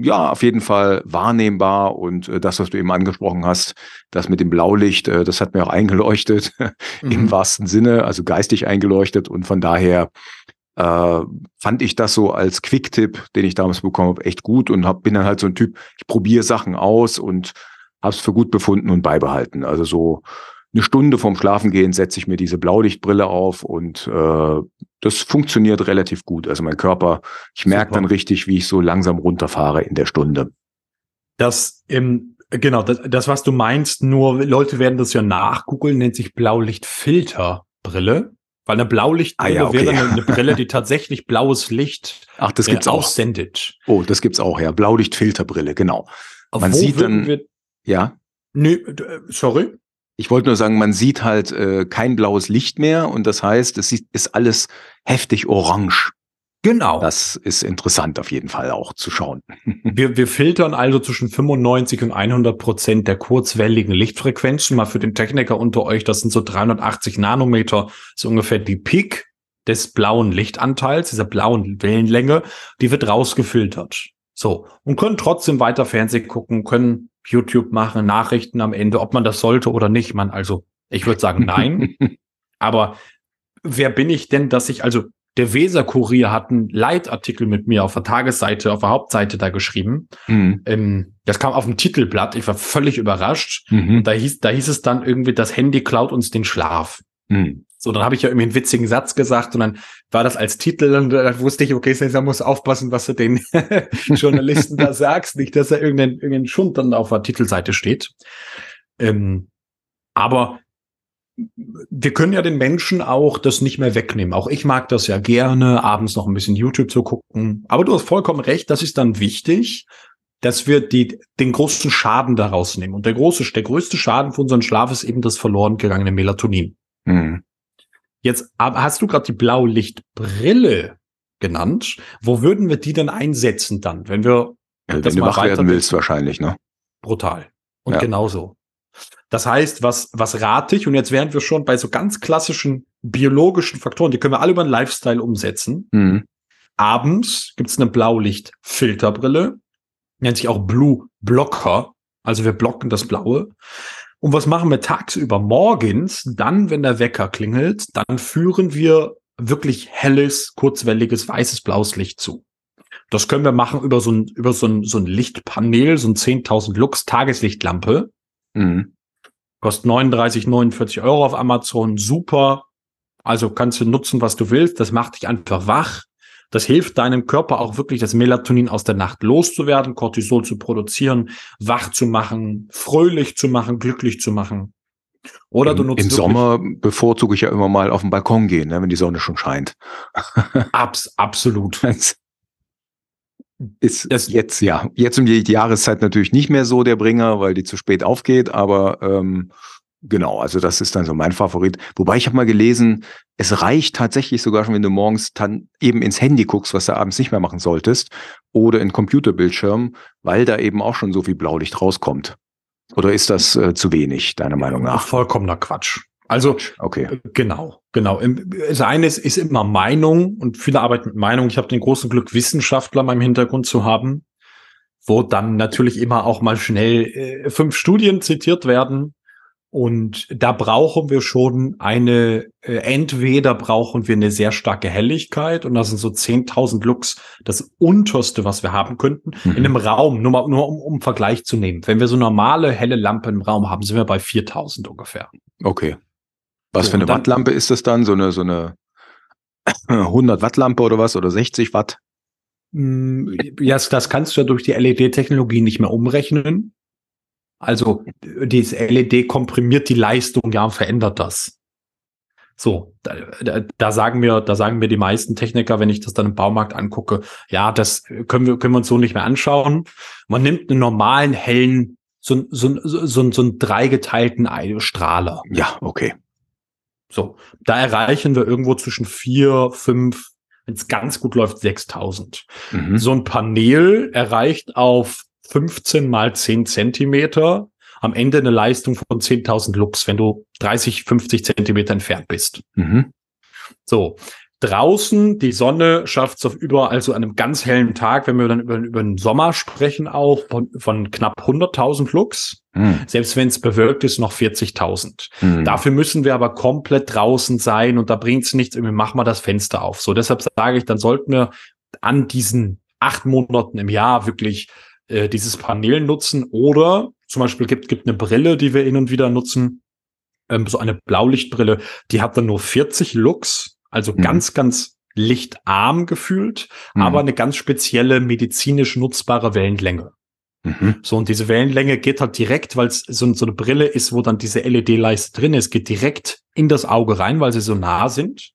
Speaker 1: ja, auf jeden Fall wahrnehmbar und äh, das, was du eben angesprochen hast, das mit dem Blaulicht, äh, das hat mir auch eingeleuchtet im
Speaker 2: Mhm.
Speaker 1: wahrsten Sinne, also geistig eingeleuchtet und von daher äh, fand ich das so als Quick-Tipp, den ich damals bekommen habe, echt gut und hab, bin dann halt so ein Typ, ich probiere Sachen aus und habe es für gut befunden und beibehalten. Also so eine Stunde vorm Schlafengehen setze ich mir diese Blaulichtbrille auf und äh, das funktioniert relativ gut. Also mein Körper, ich merke dann richtig, wie ich so langsam runterfahre in der Stunde.
Speaker 2: Das, ähm, genau, das, das, was du meinst, nur Leute werden das ja nachgoogeln, nennt sich Blaulichtfilterbrille. Weil eine Blaulichtbrille
Speaker 1: Ah ja, okay.
Speaker 2: wäre eine, eine Brille, die tatsächlich blaues Licht
Speaker 1: Ach, das
Speaker 2: äh,
Speaker 1: gibt's auch.
Speaker 2: aussendet.
Speaker 1: Oh, das gibt's auch, ja. Blaulichtfilterbrille, genau. Man
Speaker 2: Wo
Speaker 1: sieht dann- Ja.
Speaker 2: d- äh, sorry.
Speaker 1: Ich wollte nur sagen, man sieht halt äh, kein blaues Licht mehr und das heißt, es ist alles heftig orange.
Speaker 2: Genau.
Speaker 1: Das ist interessant auf jeden Fall auch zu schauen.
Speaker 2: Wir, wir filtern also zwischen 95 und 100 Prozent der kurzwelligen Lichtfrequenzen. Mal für den Techniker unter euch, das sind so 380 Nanometer, ist ungefähr die Peak des blauen Lichtanteils, dieser blauen Wellenlänge, die wird rausgefiltert. So. Und können trotzdem weiter Fernsehen gucken, können YouTube machen, Nachrichten am Ende, ob man das sollte oder nicht. Man, also, ich würde sagen, nein. Aber wer bin ich denn, dass ich, also der Weser-Kurier hat einen Leitartikel mit mir auf der Tagesseite, auf der Hauptseite da geschrieben.
Speaker 1: Mhm.
Speaker 2: Ähm, das kam auf dem Titelblatt. Ich war völlig überrascht.
Speaker 1: Mhm.
Speaker 2: Und da hieß, da hieß es dann irgendwie, das Handy klaut uns den Schlaf.
Speaker 1: Mhm.
Speaker 2: So, dann habe ich ja irgendwie einen witzigen Satz gesagt und dann war das als Titel und da wusste ich, okay, Cesar muss aufpassen, was du den Journalisten da sagst, nicht, dass er irgendein, irgendein Schund dann auf der Titelseite steht. Ähm, aber wir können ja den Menschen auch das nicht mehr wegnehmen. Auch ich mag das ja gerne, abends noch ein bisschen YouTube zu gucken. Aber du hast vollkommen recht, das ist dann wichtig, dass wir die, den großen Schaden daraus nehmen. Und der große, der größte Schaden für unseren Schlaf ist eben das verloren gegangene Melatonin. Mhm. Jetzt hast du gerade die Blaulichtbrille genannt. Wo würden wir die denn einsetzen dann, wenn wir
Speaker 1: ja, wenn du wach werden willst, wahrscheinlich, ne?
Speaker 2: Brutal. Und ja. genauso. Das heißt, was, was rate ich? Und jetzt wären wir schon bei so ganz klassischen biologischen Faktoren, die können wir alle über den Lifestyle umsetzen. Mhm. Abends gibt's eine Blaulichtfilterbrille, nennt sich auch Blue Blocker. Also wir blocken das Blaue. Und was machen wir tagsüber? Morgens, dann, wenn der Wecker klingelt, dann führen wir wirklich helles, kurzwelliges, weißes, blaues Licht zu. Das können wir machen über so ein, über so ein, so ein Lichtpanel, so ein 10.000 Lux Tageslichtlampe. Mhm. Kostet 39, 49 Euro auf Amazon. Super. Also kannst du nutzen, was du willst. Das macht dich einfach wach. Das hilft deinem Körper auch wirklich, das Melatonin aus der Nacht loszuwerden, Cortisol zu produzieren, wach zu machen, fröhlich zu machen, glücklich zu machen.
Speaker 1: Oder du nutzt. Im Sommer bevorzuge ich ja immer mal auf den Balkon gehen, ne, wenn die Sonne schon scheint.
Speaker 2: Abs, absolut.
Speaker 1: Ist das jetzt, ja, jetzt um die Jahreszeit natürlich nicht mehr so der Bringer, weil die zu spät aufgeht, aber ähm, Genau, also das ist dann so mein Favorit. Wobei ich habe mal gelesen, es reicht tatsächlich sogar schon, wenn du morgens dann eben ins Handy guckst, was du abends nicht mehr machen solltest, oder in Computerbildschirm, weil da eben auch schon so viel Blaulicht rauskommt. Oder ist das äh, zu wenig, deiner Meinung nach?
Speaker 2: Vollkommener Quatsch. Also, okay. Äh, genau, genau. Das eine ist, ist immer Meinung und viele arbeiten mit Meinung. Ich habe den großen Glück, Wissenschaftler in meinem Hintergrund zu haben, wo dann natürlich immer auch mal schnell äh, fünf Studien zitiert werden und da brauchen wir schon eine, äh, entweder brauchen wir eine sehr starke Helligkeit und das sind so 10.000 Lux das unterste, was wir haben könnten. Mhm. In einem Raum, nur, mal, nur um, um Vergleich zu nehmen. Wenn wir so normale helle Lampe im Raum haben, sind wir bei 4.000 ungefähr.
Speaker 1: Okay. Was so, für eine Wattlampe ist das dann? So eine, so eine 100 Watt Lampe oder was? Oder 60 Watt?
Speaker 2: Mm, ja, das kannst du ja durch die LED-Technologie nicht mehr umrechnen. Also dieses LED komprimiert die Leistung ja und verändert das. So, da, da, da sagen mir, da sagen mir die meisten Techniker, wenn ich das dann im Baumarkt angucke, ja, das können wir, können wir uns so nicht mehr anschauen. Man nimmt einen normalen hellen, so, so, so, so, so einen dreigeteilten Strahler.
Speaker 1: Ja, okay.
Speaker 2: So, da erreichen wir irgendwo zwischen vier, fünf, wenn es ganz gut läuft, 6000. Mhm. So ein Panel erreicht auf 15 mal 10 Zentimeter am Ende eine Leistung von 10.000 Lux, wenn du 30, 50 Zentimeter entfernt bist. Mhm. So. Draußen, die Sonne schafft es auf über, also an einem ganz hellen Tag, wenn wir dann über, über den Sommer sprechen, auch von, von knapp 100.000 Lux. Mhm. Selbst wenn es bewölkt ist, noch 40.000. Mhm. Dafür müssen wir aber komplett draußen sein und da bringt es nichts, irgendwie machen wir das Fenster auf. So, deshalb sage ich, dann sollten wir an diesen acht Monaten im Jahr wirklich äh, dieses Panel nutzen oder zum Beispiel gibt gibt eine Brille, die wir hin und wieder nutzen, ähm, so eine Blaulichtbrille, die hat dann nur 40 Lux, also mhm. ganz ganz lichtarm gefühlt, mhm. aber eine ganz spezielle medizinisch nutzbare Wellenlänge. Mhm. So, und diese Wellenlänge geht halt direkt, weil es so, so, eine Brille ist, wo dann diese LED-Leiste drin ist, geht direkt in das Auge rein, weil sie so nah sind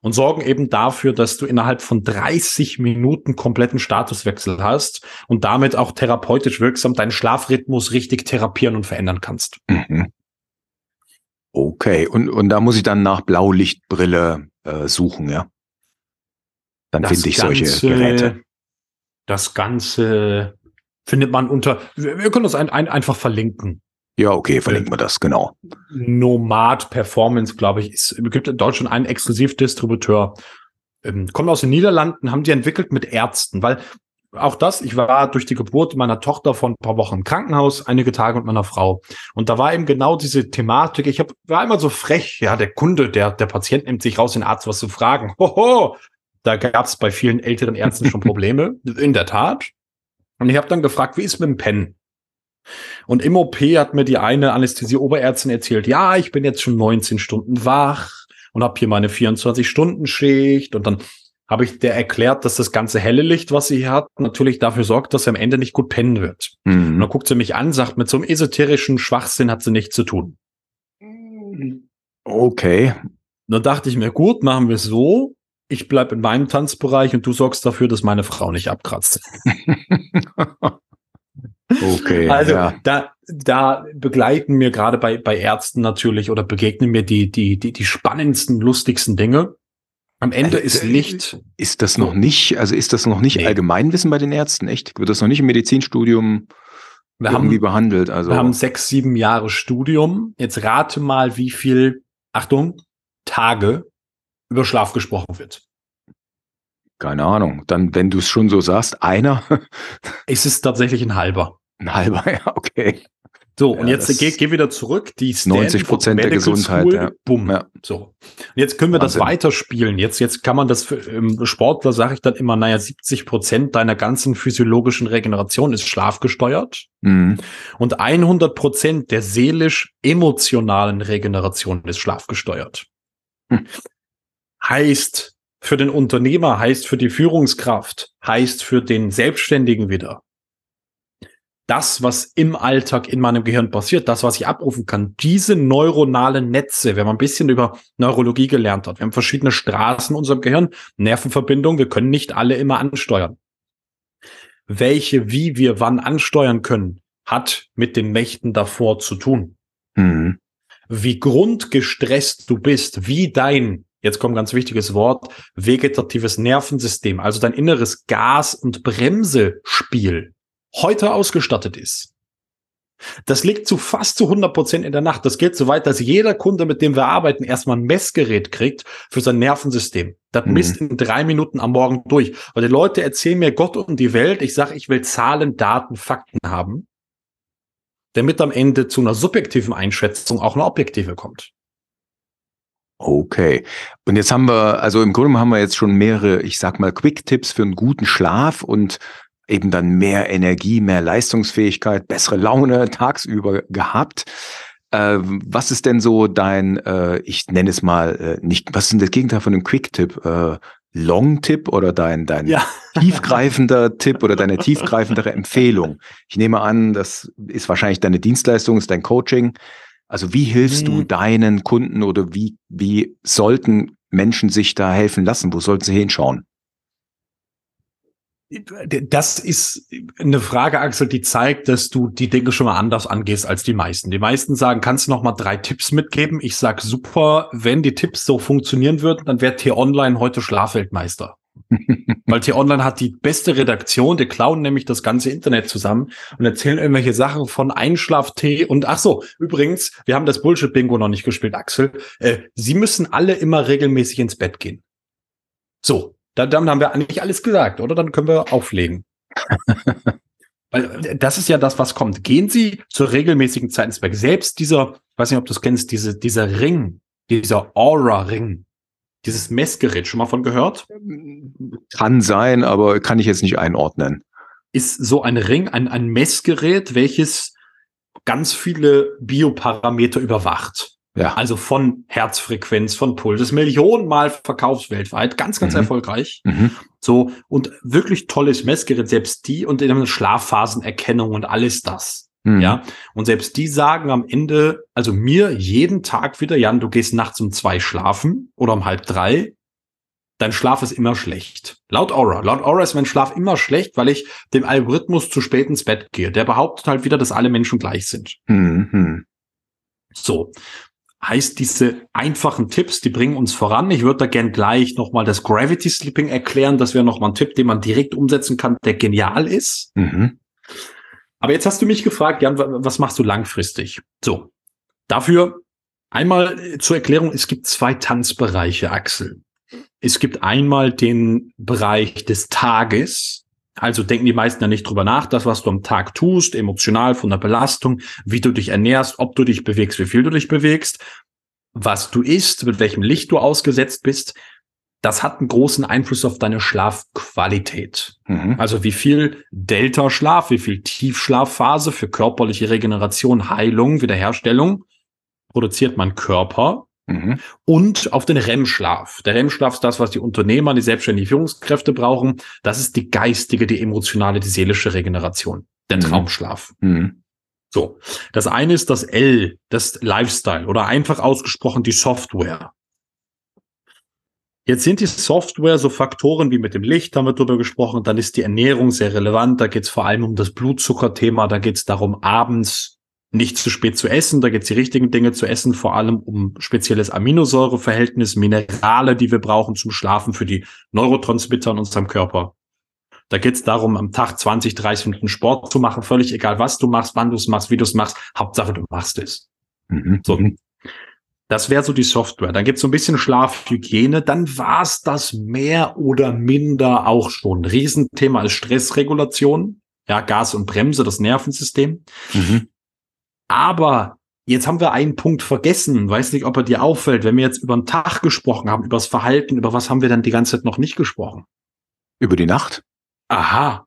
Speaker 2: und sorgen eben dafür, dass du innerhalb von 30 Minuten kompletten Statuswechsel hast und damit auch therapeutisch wirksam deinen Schlafrhythmus richtig therapieren und verändern kannst. Mhm.
Speaker 1: Okay, und, und da muss ich dann nach Blaulichtbrille äh, suchen, ja? Dann finde ich Ganze, solche Geräte.
Speaker 2: Das Ganze findet man unter, wir, wir können das ein, ein, einfach verlinken.
Speaker 1: Ja, okay, verlinken wir das, genau.
Speaker 2: Nomad Performance, glaube ich, ist, gibt in Deutschland einen Exklusivdistributeur. Ähm, kommt aus den Niederlanden, haben die entwickelt mit Ärzten, weil auch das, ich war durch die Geburt meiner Tochter vor ein paar Wochen im Krankenhaus, einige Tage mit meiner Frau. Und da war eben genau diese Thematik. Ich hab, war immer so frech, ja, der Kunde, der, der Patient nimmt sich raus, den Arzt was zu fragen. Hoho! Da gab es bei vielen älteren Ärzten schon Probleme, in der Tat. Und ich habe dann gefragt, wie ist mit dem Pen? Und im OP hat mir die eine Anästhesie-Oberärztin erzählt, ja, ich bin jetzt schon 19 Stunden wach. und habe hier meine 24-Stunden-Schicht und dann habe ich der erklärt, dass das ganze helle Licht, was sie hier hat, natürlich dafür sorgt, dass sie am Ende nicht gut pennen wird. Mhm. Und dann guckt sie mich an, sagt, mit so einem esoterischen Schwachsinn hat sie nichts zu tun.
Speaker 1: Okay.
Speaker 2: Dann dachte ich mir, gut, machen wir es so. Ich bleib in meinem Tanzbereich und du sorgst dafür, dass meine Frau nicht abkratzt.
Speaker 1: okay.
Speaker 2: Also ja. da, da begleiten mir gerade bei, bei Ärzten natürlich oder begegnen mir die, die, die, die spannendsten, lustigsten Dinge. Am Ende also, ist äh, Licht.
Speaker 1: Ist das noch nicht, also ist das noch nicht nee. Allgemeinwissen bei den Ärzten? Echt? Wird das noch nicht im Medizinstudium wir irgendwie haben, behandelt? Also
Speaker 2: wir haben sechs, sieben Jahre Studium. Jetzt rate mal, wie viel, Achtung, Tage über Schlaf gesprochen wird.
Speaker 1: Keine Ahnung. Dann, wenn du es schon so sagst, einer.
Speaker 2: es ist tatsächlich ein halber.
Speaker 1: Ein halber, ja, okay.
Speaker 2: So, ja, und jetzt geh, geh wieder zurück. Die
Speaker 1: Stanford 90 Prozent der Gesundheit.
Speaker 2: School, ja. Bumm. Ja. So. Und jetzt können wir Wahnsinn. das weiterspielen. Jetzt, jetzt kann man das für ähm, Sportler, sage ich dann immer, naja, 70 Prozent deiner ganzen physiologischen Regeneration ist schlafgesteuert. Mhm. Und 100 Prozent der seelisch-emotionalen Regeneration ist schlafgesteuert. Hm. Heißt für den Unternehmer, heißt für die Führungskraft, heißt für den Selbstständigen wieder das, was im Alltag in meinem Gehirn passiert, das, was ich abrufen kann, diese neuronalen Netze, wenn man ein bisschen über Neurologie gelernt hat, wir haben verschiedene Straßen in unserem Gehirn, Nervenverbindungen, wir können nicht alle immer ansteuern. Welche, wie wir wann ansteuern können, hat mit den Mächten davor zu tun. Mhm. Wie grundgestresst du bist, wie dein, jetzt kommt ein ganz wichtiges Wort, vegetatives Nervensystem, also dein inneres Gas- und Bremsespiel heute ausgestattet ist. Das liegt zu fast zu 100 Prozent in der Nacht. Das geht so weit, dass jeder Kunde, mit dem wir arbeiten, erstmal ein Messgerät kriegt für sein Nervensystem. Das mhm. misst in drei Minuten am Morgen durch. Weil die Leute erzählen mir Gott und die Welt. Ich sage, ich will Zahlen, Daten, Fakten haben, damit am Ende zu einer subjektiven Einschätzung auch eine objektive kommt.
Speaker 1: Okay. Und jetzt haben wir, also im Grunde haben wir jetzt schon mehrere, ich sag mal, Quick-Tipps für einen guten Schlaf und eben dann mehr Energie, mehr Leistungsfähigkeit, bessere Laune tagsüber gehabt. Äh, was ist denn so dein, äh, ich nenne es mal äh, nicht, was ist denn das Gegenteil von einem Quick-Tipp? Äh, Long-Tipp oder dein, dein ja. tiefgreifender Tipp oder deine tiefgreifendere Empfehlung? Ich nehme an, das ist wahrscheinlich deine Dienstleistung, ist dein Coaching. Also wie hilfst mhm. du deinen Kunden oder wie, wie sollten Menschen sich da helfen lassen? Wo sollten sie hinschauen?
Speaker 2: Das ist eine Frage, Axel, die zeigt, dass du die Dinge schon mal anders angehst als die meisten. Die meisten sagen, kannst du noch mal drei Tipps mitgeben? Ich sag super, wenn die Tipps so funktionieren würden, dann wäre T-Online heute Schlafweltmeister. Weil T-Online hat die beste Redaktion, die klauen nämlich das ganze Internet zusammen und erzählen irgendwelche Sachen von Einschlaftee und ach so, übrigens, wir haben das Bullshit-Bingo noch nicht gespielt, Axel. Äh, Sie müssen alle immer regelmäßig ins Bett gehen. So, dann haben wir eigentlich alles gesagt, oder? Dann können wir auflegen. Weil äh, das ist ja das, was kommt. Gehen Sie zur regelmäßigen Zeit ins Bett. Selbst dieser, ich weiß nicht, ob du es kennst, diese, dieser Ring, dieser Aura-Ring, dieses Messgerät, schon mal von gehört?
Speaker 1: Kann sein, aber kann ich jetzt nicht einordnen.
Speaker 2: Ist so ein Ring, ein, ein Messgerät, welches ganz viele Bioparameter überwacht. Ja. Also von Herzfrequenz, von Puls, das Millionenmal verkaufs weltweit, ganz, ganz mhm. erfolgreich. Mhm. So, und wirklich tolles Messgerät, selbst die und in der Schlafphasenerkennung und alles das. Mhm. Ja, und selbst die sagen am Ende, also mir jeden Tag wieder, Jan, du gehst nachts um zwei schlafen oder um halb drei, dein Schlaf ist immer schlecht. Laut Aura. Laut Aura ist mein Schlaf immer schlecht, weil ich dem Algorithmus zu spät ins Bett gehe. Der behauptet halt wieder, dass alle Menschen gleich sind. Mhm. So heißt diese einfachen Tipps, die bringen uns voran. Ich würde da gern gleich nochmal das Gravity Sleeping erklären. Das wäre nochmal ein Tipp, den man direkt umsetzen kann, der genial ist. Mhm. Aber jetzt hast du mich gefragt, Jan, was machst du langfristig? So, dafür einmal zur Erklärung, es gibt zwei Tanzbereiche, Axel. Es gibt einmal den Bereich des Tages, also denken die meisten ja nicht drüber nach, das, was du am Tag tust, emotional von der Belastung, wie du dich ernährst, ob du dich bewegst, wie viel du dich bewegst, was du isst, mit welchem Licht du ausgesetzt bist. Das hat einen großen Einfluss auf deine Schlafqualität. Mhm. Also wie viel Delta-Schlaf, wie viel Tiefschlafphase für körperliche Regeneration, Heilung, Wiederherstellung produziert mein Körper Mhm. Und auf den REM-Schlaf. Der REM-Schlaf ist das, was die Unternehmer, die selbstständigen Führungskräfte brauchen. Das ist die geistige, die emotionale, die seelische Regeneration. Der mhm. Traumschlaf. Mhm. So. Das eine ist das L, das Lifestyle oder einfach ausgesprochen die Software. Jetzt sind die Software so Faktoren wie mit dem Licht, haben wir drüber gesprochen, dann ist die Ernährung sehr relevant, da geht es vor allem um das Blutzuckerthema, da geht es darum, abends nicht zu spät zu essen, da geht es die richtigen Dinge zu essen, vor allem um spezielles Aminosäureverhältnis, Minerale, die wir brauchen zum Schlafen für die Neurotransmitter in unserem Körper. Da geht es darum, am Tag 20, 30 Minuten Sport zu machen, völlig egal, was du machst, wann du es machst, wie du es machst, Hauptsache du machst es. Mhm. So. Das wäre so die Software. Dann gibt es so ein bisschen Schlafhygiene. Dann war es das mehr oder minder auch schon. Riesenthema ist Stressregulation. Ja, Gas und Bremse, das Nervensystem. Mhm. Aber jetzt haben wir einen Punkt vergessen. Weiß nicht, ob er dir auffällt, wenn wir jetzt über den Tag gesprochen haben, über das Verhalten, über was haben wir dann die ganze Zeit noch nicht gesprochen?
Speaker 1: Über die Nacht?
Speaker 2: Aha.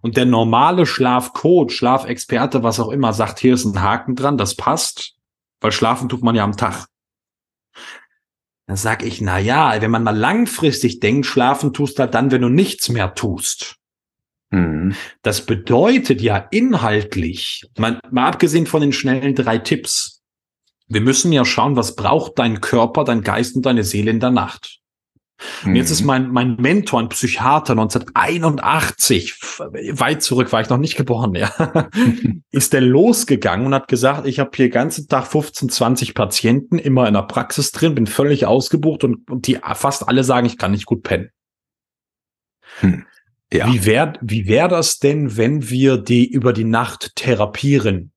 Speaker 2: Und der normale Schlafcoach, Schlafexperte, was auch immer, sagt, hier ist ein Haken dran, das passt. Weil schlafen tut man ja am Tag. Dann sag ich, na ja, wenn man mal langfristig denkt, schlafen tust du halt dann, wenn du nichts mehr tust. Mhm. Das bedeutet ja inhaltlich, mal, mal abgesehen von den schnellen drei Tipps, wir müssen ja schauen, was braucht dein Körper, dein Geist und deine Seele in der Nacht. Und jetzt ist mhm. mein, mein Mentor, ein Psychiater 1981, weit zurück war ich noch nicht geboren, ja, ist der losgegangen und hat gesagt, ich habe hier ganzen Tag 15, 20 Patienten immer in der Praxis drin, bin völlig ausgebucht und, und die fast alle sagen, ich kann nicht gut pennen. Hm. Ja. Wie wäre wie wär das denn, wenn wir die über die Nacht therapieren?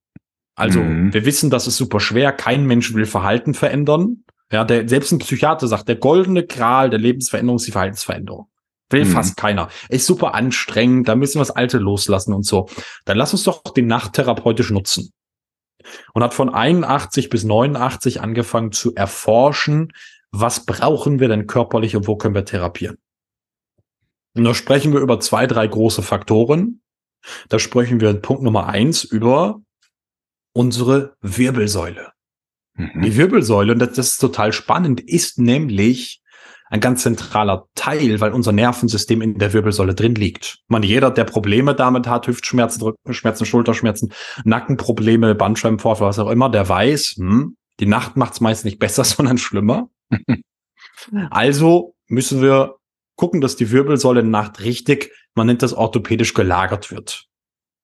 Speaker 2: Also, mhm. wir wissen, das ist super schwer. Kein Mensch will Verhalten verändern. Ja, der, selbst ein Psychiater sagt, der goldene Kral der Lebensveränderung ist die Verhaltensveränderung. Will mhm. fast keiner. Ist super anstrengend, da müssen wir das Alte loslassen und so. Dann lass uns doch die Nacht therapeutisch nutzen. Und hat von 81 bis 89 angefangen zu erforschen, was brauchen wir denn körperlich und wo können wir therapieren. Und da sprechen wir über zwei, drei große Faktoren. Da sprechen wir in Punkt Nummer eins über unsere Wirbelsäule. Mhm. Die Wirbelsäule, und das, das ist total spannend, ist nämlich ein ganz zentraler Teil, weil unser Nervensystem in der Wirbelsäule drin liegt. Man, jeder, der Probleme damit hat, Hüftschmerzen, Rückenschmerzen, Schulterschmerzen, Nackenprobleme, Bandscheibenvorfall, was auch immer, der weiß, hm, die Nacht macht es meist nicht besser, sondern schlimmer. also müssen wir gucken, dass die Wirbelsäule in Nacht richtig, man nennt das orthopädisch gelagert wird.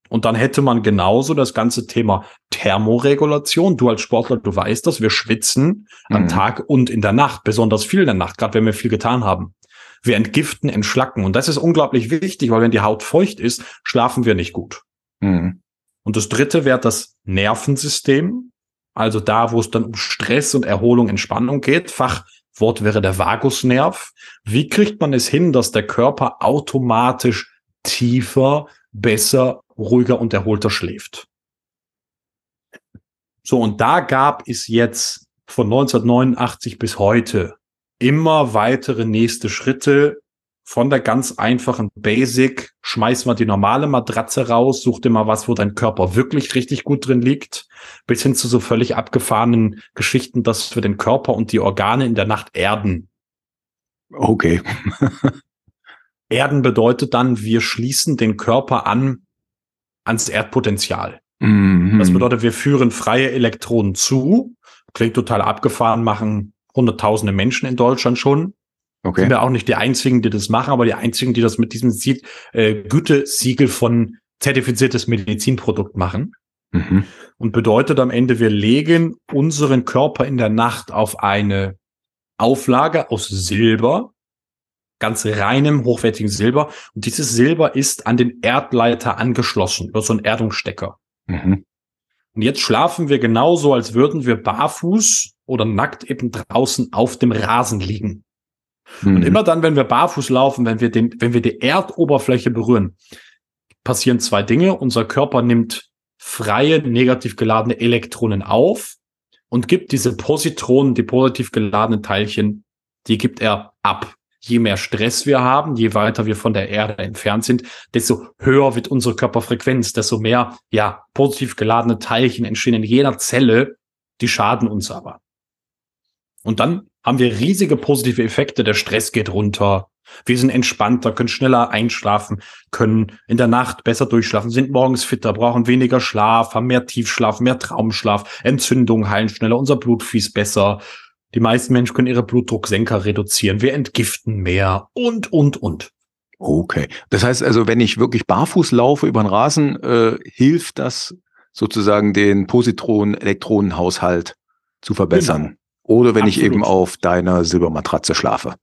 Speaker 2: Und dann hätte man genauso das ganze Thema Thermoregulation. Du als Sportler, du weißt das, wir schwitzen mhm. am Tag und in der Nacht, besonders viel in der Nacht, gerade wenn wir viel getan haben. Wir entgiften, entschlacken. Und das ist unglaublich wichtig, weil wenn die Haut feucht ist, schlafen wir nicht gut. Mhm. Und das dritte wäre das Nervensystem. Also da, wo es dann um Stress und Erholung, Entspannung geht. Fachwort wäre der Vagusnerv. Wie kriegt man es hin, dass der Körper automatisch tiefer, besser ruhiger und erholter schläft. So, und da gab es jetzt von 1989 bis heute immer weitere nächste Schritte von der ganz einfachen Basic, schmeiß mal die normale Matratze raus, such dir mal was, wo dein Körper wirklich richtig gut drin liegt, bis hin zu so völlig abgefahrenen Geschichten, dass wir den Körper und die Organe in der Nacht erden.
Speaker 1: Okay.
Speaker 2: erden bedeutet dann, wir schließen den Körper an ans Erdpotenzial. Mhm. Das bedeutet, wir führen freie Elektronen zu. Klingt total abgefahren, machen hunderttausende Menschen in Deutschland schon. Okay. Sind wir auch nicht die einzigen, die das machen, aber die einzigen, die das mit diesem äh, Gütesiegel von zertifiziertes Medizinprodukt machen. Mhm. Und bedeutet am Ende, wir legen unseren Körper in der Nacht auf eine Auflage aus Silber, ganz reinem, hochwertigen Silber. Und dieses Silber ist an den Erdleiter angeschlossen über so einen Erdungsstecker. Mhm. Und jetzt schlafen wir genauso, als würden wir barfuß oder nackt eben draußen auf dem Rasen liegen. Mhm. Und immer dann, wenn wir barfuß laufen, wenn wir den, wenn wir die Erdoberfläche berühren, passieren zwei Dinge. Unser Körper nimmt freie, negativ geladene Elektronen auf und gibt diese Positronen, die positiv geladenen Teilchen, die gibt er ab je mehr Stress wir haben, je weiter wir von der Erde entfernt sind, desto höher wird unsere Körperfrequenz, desto mehr, ja, positiv geladene Teilchen entstehen in jeder Zelle, die schaden uns aber. Und dann haben wir riesige positive Effekte. Der Stress geht runter. Wir sind entspannter, können schneller einschlafen, können in der Nacht besser durchschlafen, sind morgens fitter, brauchen weniger Schlaf, haben mehr Tiefschlaf, mehr Traumschlaf, Entzündungen heilen schneller, unser Blut fließt besser. Die meisten Menschen können ihre Blutdrucksenker reduzieren. Wir entgiften mehr und, und, und.
Speaker 1: Okay. Das heißt also, wenn ich wirklich barfuß laufe über den Rasen, äh, hilft das sozusagen den Positron-Elektronenhaushalt zu verbessern. Genau. Oder wenn Absolut. ich eben auf deiner Silbermatratze schlafe.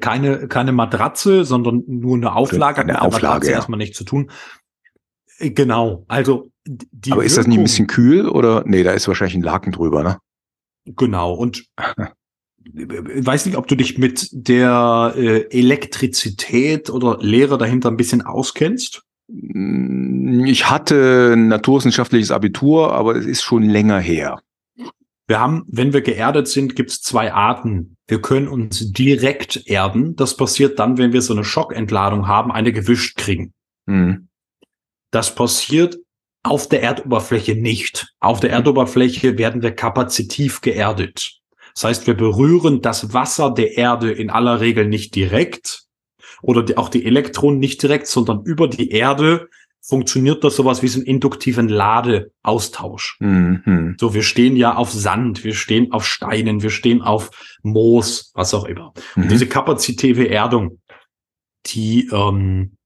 Speaker 2: Keine, keine Matratze, sondern nur eine Auflage.
Speaker 1: Eine Auflage, Matratze
Speaker 2: ja. erstmal nichts zu tun. Äh, genau. Also,
Speaker 1: die Aber ist das nicht ein bisschen kühl oder? Nee, da ist wahrscheinlich ein Laken drüber, ne?
Speaker 2: Genau. Und weiß nicht, ob du dich mit der äh, Elektrizität oder Lehre dahinter ein bisschen auskennst.
Speaker 1: Mm, ich hatte ein naturwissenschaftliches Abitur, aber es ist schon länger her.
Speaker 2: Wir haben, wenn wir geerdet sind, gibt es zwei Arten. Wir können uns direkt erden. Das passiert dann, wenn wir so eine Schockentladung haben, eine gewischt kriegen. Mhm. Das passiert auf der Erdoberfläche nicht. Auf der Erdoberfläche werden wir kapazitiv geerdet. Das heißt, wir berühren das Wasser der Erde in aller Regel nicht direkt oder auch die Elektronen nicht direkt, sondern über die Erde funktioniert das sowas wie so einen induktiven Ladeaustausch. Mhm. So, wir stehen ja auf Sand, wir stehen auf Steinen, wir stehen auf Moos, was auch immer. Mhm. Und diese kapazitive Erdung, die ähm,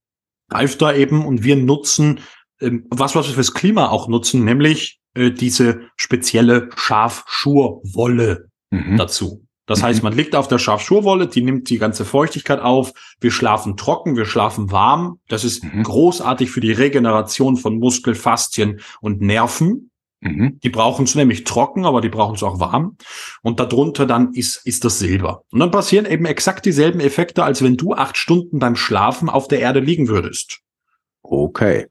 Speaker 2: greift da eben und wir nutzen ähm, was, was wir fürs Klima auch nutzen, nämlich äh, diese spezielle Schafschurwolle mhm. dazu. Das mhm. heißt, man liegt auf der Schafschurwolle, die nimmt die ganze Feuchtigkeit auf. Wir schlafen trocken, wir schlafen warm. Das ist mhm. großartig für die Regeneration von Muskel, Faszien und Nerven. Mhm. Die brauchen es nämlich trocken, aber die brauchen es auch warm. Und darunter dann ist, ist das Silber. Und dann passieren eben exakt dieselben Effekte, als wenn du acht Stunden beim Schlafen auf der Erde liegen würdest.
Speaker 1: Okay.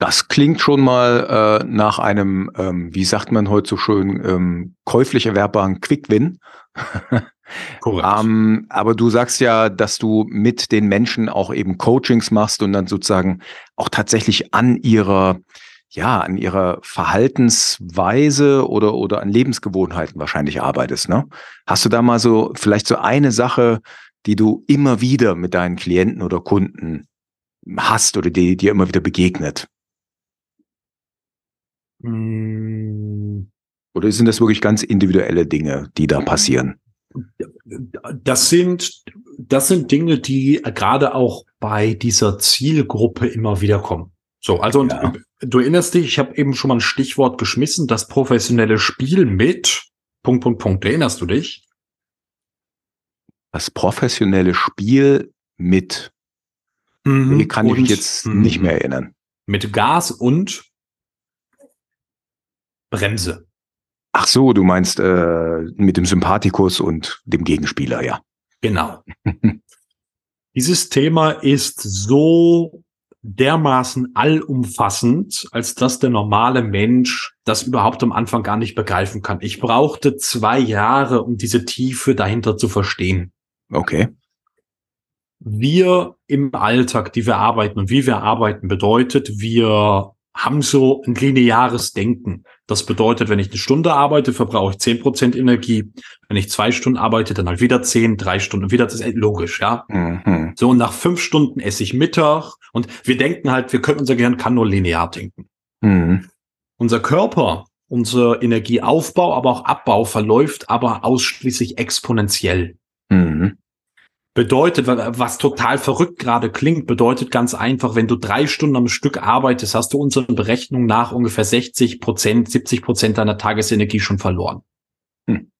Speaker 1: Das klingt schon mal äh, nach einem, ähm, wie sagt man heute so schön, ähm, käuflich erwerbbaren Quick-Win. Korrekt. ähm, aber du sagst ja, dass du mit den Menschen auch eben Coachings machst und dann sozusagen auch tatsächlich an ihrer, ja, an ihrer Verhaltensweise oder, oder an Lebensgewohnheiten wahrscheinlich arbeitest, ne? Hast du da mal so, vielleicht so eine Sache, die du immer wieder mit deinen Klienten oder Kunden hast oder die dir immer wieder begegnet? Hm. Oder sind das wirklich ganz individuelle Dinge, die da passieren?
Speaker 2: Das sind, das sind Dinge, die gerade auch bei dieser Zielgruppe immer wieder kommen. So, also ja. du erinnerst dich, ich habe eben schon mal ein Stichwort geschmissen, das professionelle Spiel mit Punkt, Punkt, Punkt. Erinnerst du dich?
Speaker 1: Das professionelle Spiel mit. Mhm, kann ich mich jetzt nicht mhm. mehr erinnern.
Speaker 2: Mit Gas und Bremse.
Speaker 1: Ach so, du meinst äh, mit dem Sympathikus und dem Gegenspieler, ja.
Speaker 2: Genau. Dieses Thema ist so dermaßen allumfassend, als dass der normale Mensch das überhaupt am Anfang gar nicht begreifen kann. Ich brauchte zwei Jahre, um diese Tiefe dahinter zu verstehen.
Speaker 1: Okay.
Speaker 2: Wir im Alltag, die wir arbeiten und wie wir arbeiten, bedeutet, wir haben so ein lineares Denken. Das bedeutet, wenn ich eine Stunde arbeite, verbrauche ich zehn Prozent Energie. Wenn ich zwei Stunden arbeite, dann halt wieder zehn, drei Stunden wieder. Das ist logisch, ja. Mhm. So, und nach fünf Stunden esse ich Mittag. Und wir denken halt, wir können, unser Gehirn kann nur linear denken. Mhm. Unser Körper, unser Energieaufbau, aber auch Abbau verläuft aber ausschließlich exponentiell. Mhm. Bedeutet, was total verrückt gerade klingt, bedeutet ganz einfach, wenn du drei Stunden am Stück arbeitest, hast du unseren Berechnungen nach ungefähr 60 Prozent, 70 Prozent deiner Tagesenergie schon verloren. Hm.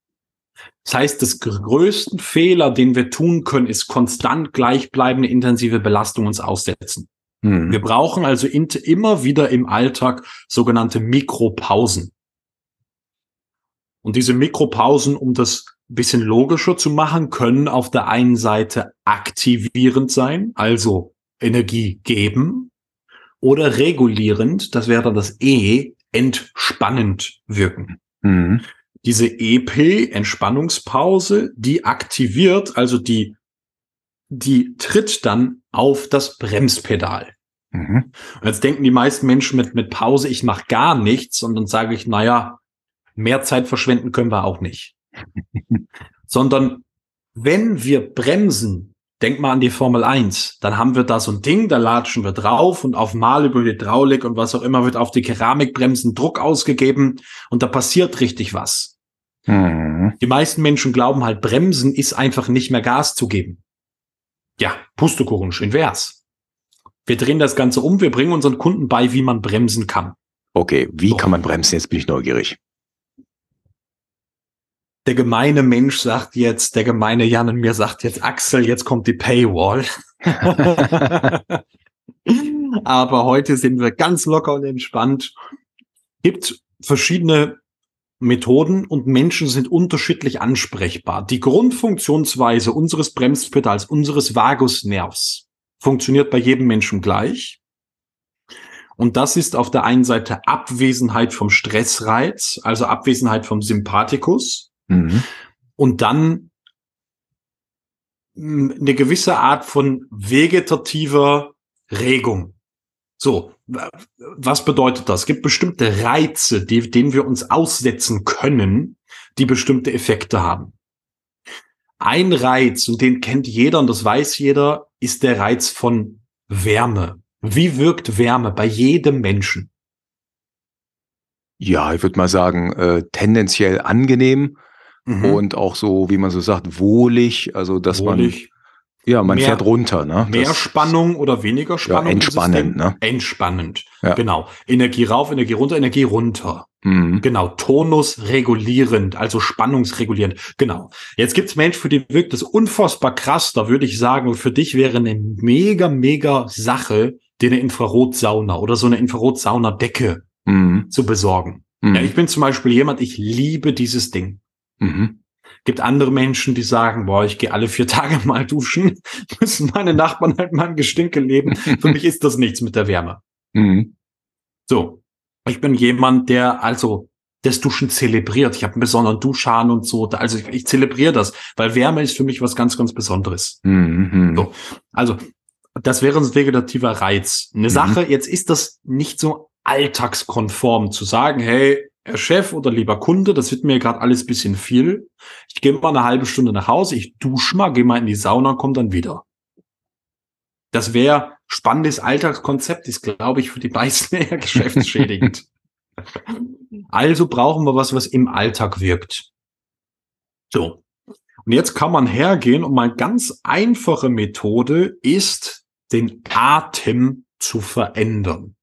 Speaker 2: Das heißt, das größten Fehler, den wir tun können, ist konstant gleichbleibende intensive Belastung uns aussetzen. Hm. Wir brauchen also immer wieder im Alltag sogenannte Mikropausen. Und diese Mikropausen, um das bisschen logischer zu machen, können auf der einen Seite aktivierend sein, also Energie geben, oder regulierend, das wäre dann das E, entspannend wirken. Mhm. Diese EP, Entspannungspause, die aktiviert, also die, die tritt dann auf das Bremspedal. Mhm. Und jetzt denken die meisten Menschen mit, mit Pause, ich mache gar nichts, und dann sage ich, naja, mehr Zeit verschwenden können wir auch nicht. Sondern wenn wir bremsen, denk mal an die Formel 1, dann haben wir da so ein Ding, da latschen wir drauf und auf Mal über Hydraulik und was auch immer wird auf die Keramikbremsen Druck ausgegeben und da passiert richtig was. Mhm. Die meisten Menschen glauben halt, Bremsen ist einfach nicht mehr Gas zu geben. Ja, Pustekuchen, schön wär's. Wir drehen das Ganze um, wir bringen unseren Kunden bei, wie man bremsen kann.
Speaker 1: Okay, wie so. kann man bremsen? Jetzt bin ich neugierig.
Speaker 2: Der gemeine Mensch sagt jetzt, der gemeine Jan in mir sagt jetzt, Axel, jetzt kommt die Paywall. Aber heute sind wir ganz locker und entspannt. Gibt verschiedene Methoden und Menschen sind unterschiedlich ansprechbar. Die Grundfunktionsweise unseres Bremspedals, unseres Vagusnervs, funktioniert bei jedem Menschen gleich. Und das ist auf der einen Seite Abwesenheit vom Stressreiz, also Abwesenheit vom Sympathikus. Mhm. Und dann hm, eine gewisse Art von vegetativer Regung. So, was bedeutet das? Es gibt bestimmte Reize, die, denen wir uns aussetzen können, die bestimmte Effekte haben. Ein Reiz, und den kennt jeder und das weiß jeder, ist der Reiz von Wärme. Wie wirkt Wärme bei jedem Menschen?
Speaker 1: Ja, ich würde mal sagen, äh, tendenziell angenehm mhm. und auch so, wie man so sagt, wohlig. Also, dass wohlig. man ja, man mehr, fährt runter, ne?
Speaker 2: Mehr das, Spannung oder weniger Spannung? Ja,
Speaker 1: entspannend, ne?
Speaker 2: Entspannend. Ja. Genau. Energie rauf, Energie runter, Energie runter. Mhm. Genau. Tonus regulierend, also spannungsregulierend. Genau. Jetzt gibt's Menschen, für die wirkt das unfassbar krass. Da würde ich sagen, für dich wäre eine mega, mega Sache, dir eine Infrarotsauna oder so eine Infrarotsaunadecke mhm. zu besorgen. Mhm. Ja, ich bin zum Beispiel jemand, ich liebe dieses Ding. Mhm. Gibt andere Menschen, die sagen, boah, ich gehe alle vier Tage mal duschen, müssen meine Nachbarn halt mal ein Gestinke leben. Für mich ist das nichts mit der Wärme. Mhm. So. Ich bin jemand, der also das Duschen zelebriert. Ich habe einen besonderen Duschhahn und so. Also ich, ich zelebriere das, weil Wärme ist für mich was ganz, ganz Besonderes. Mhm. So. Also das wäre ein vegetativer Reiz. Eine mhm. Sache, jetzt ist das nicht so alltagskonform zu sagen, hey, Herr Chef oder lieber Kunde, das wird mir gerade alles bisschen viel. Ich gehe mal eine halbe Stunde nach Hause, ich dusche mal, gehe mal in die Sauna, komme dann wieder. Das wäre spannendes Alltagskonzept, ist, glaube ich, für die meisten eher geschäftsschädigend. also brauchen wir was, was im Alltag wirkt. So. Und jetzt kann man hergehen und mal ganz einfache Methode ist, den Atem zu verändern.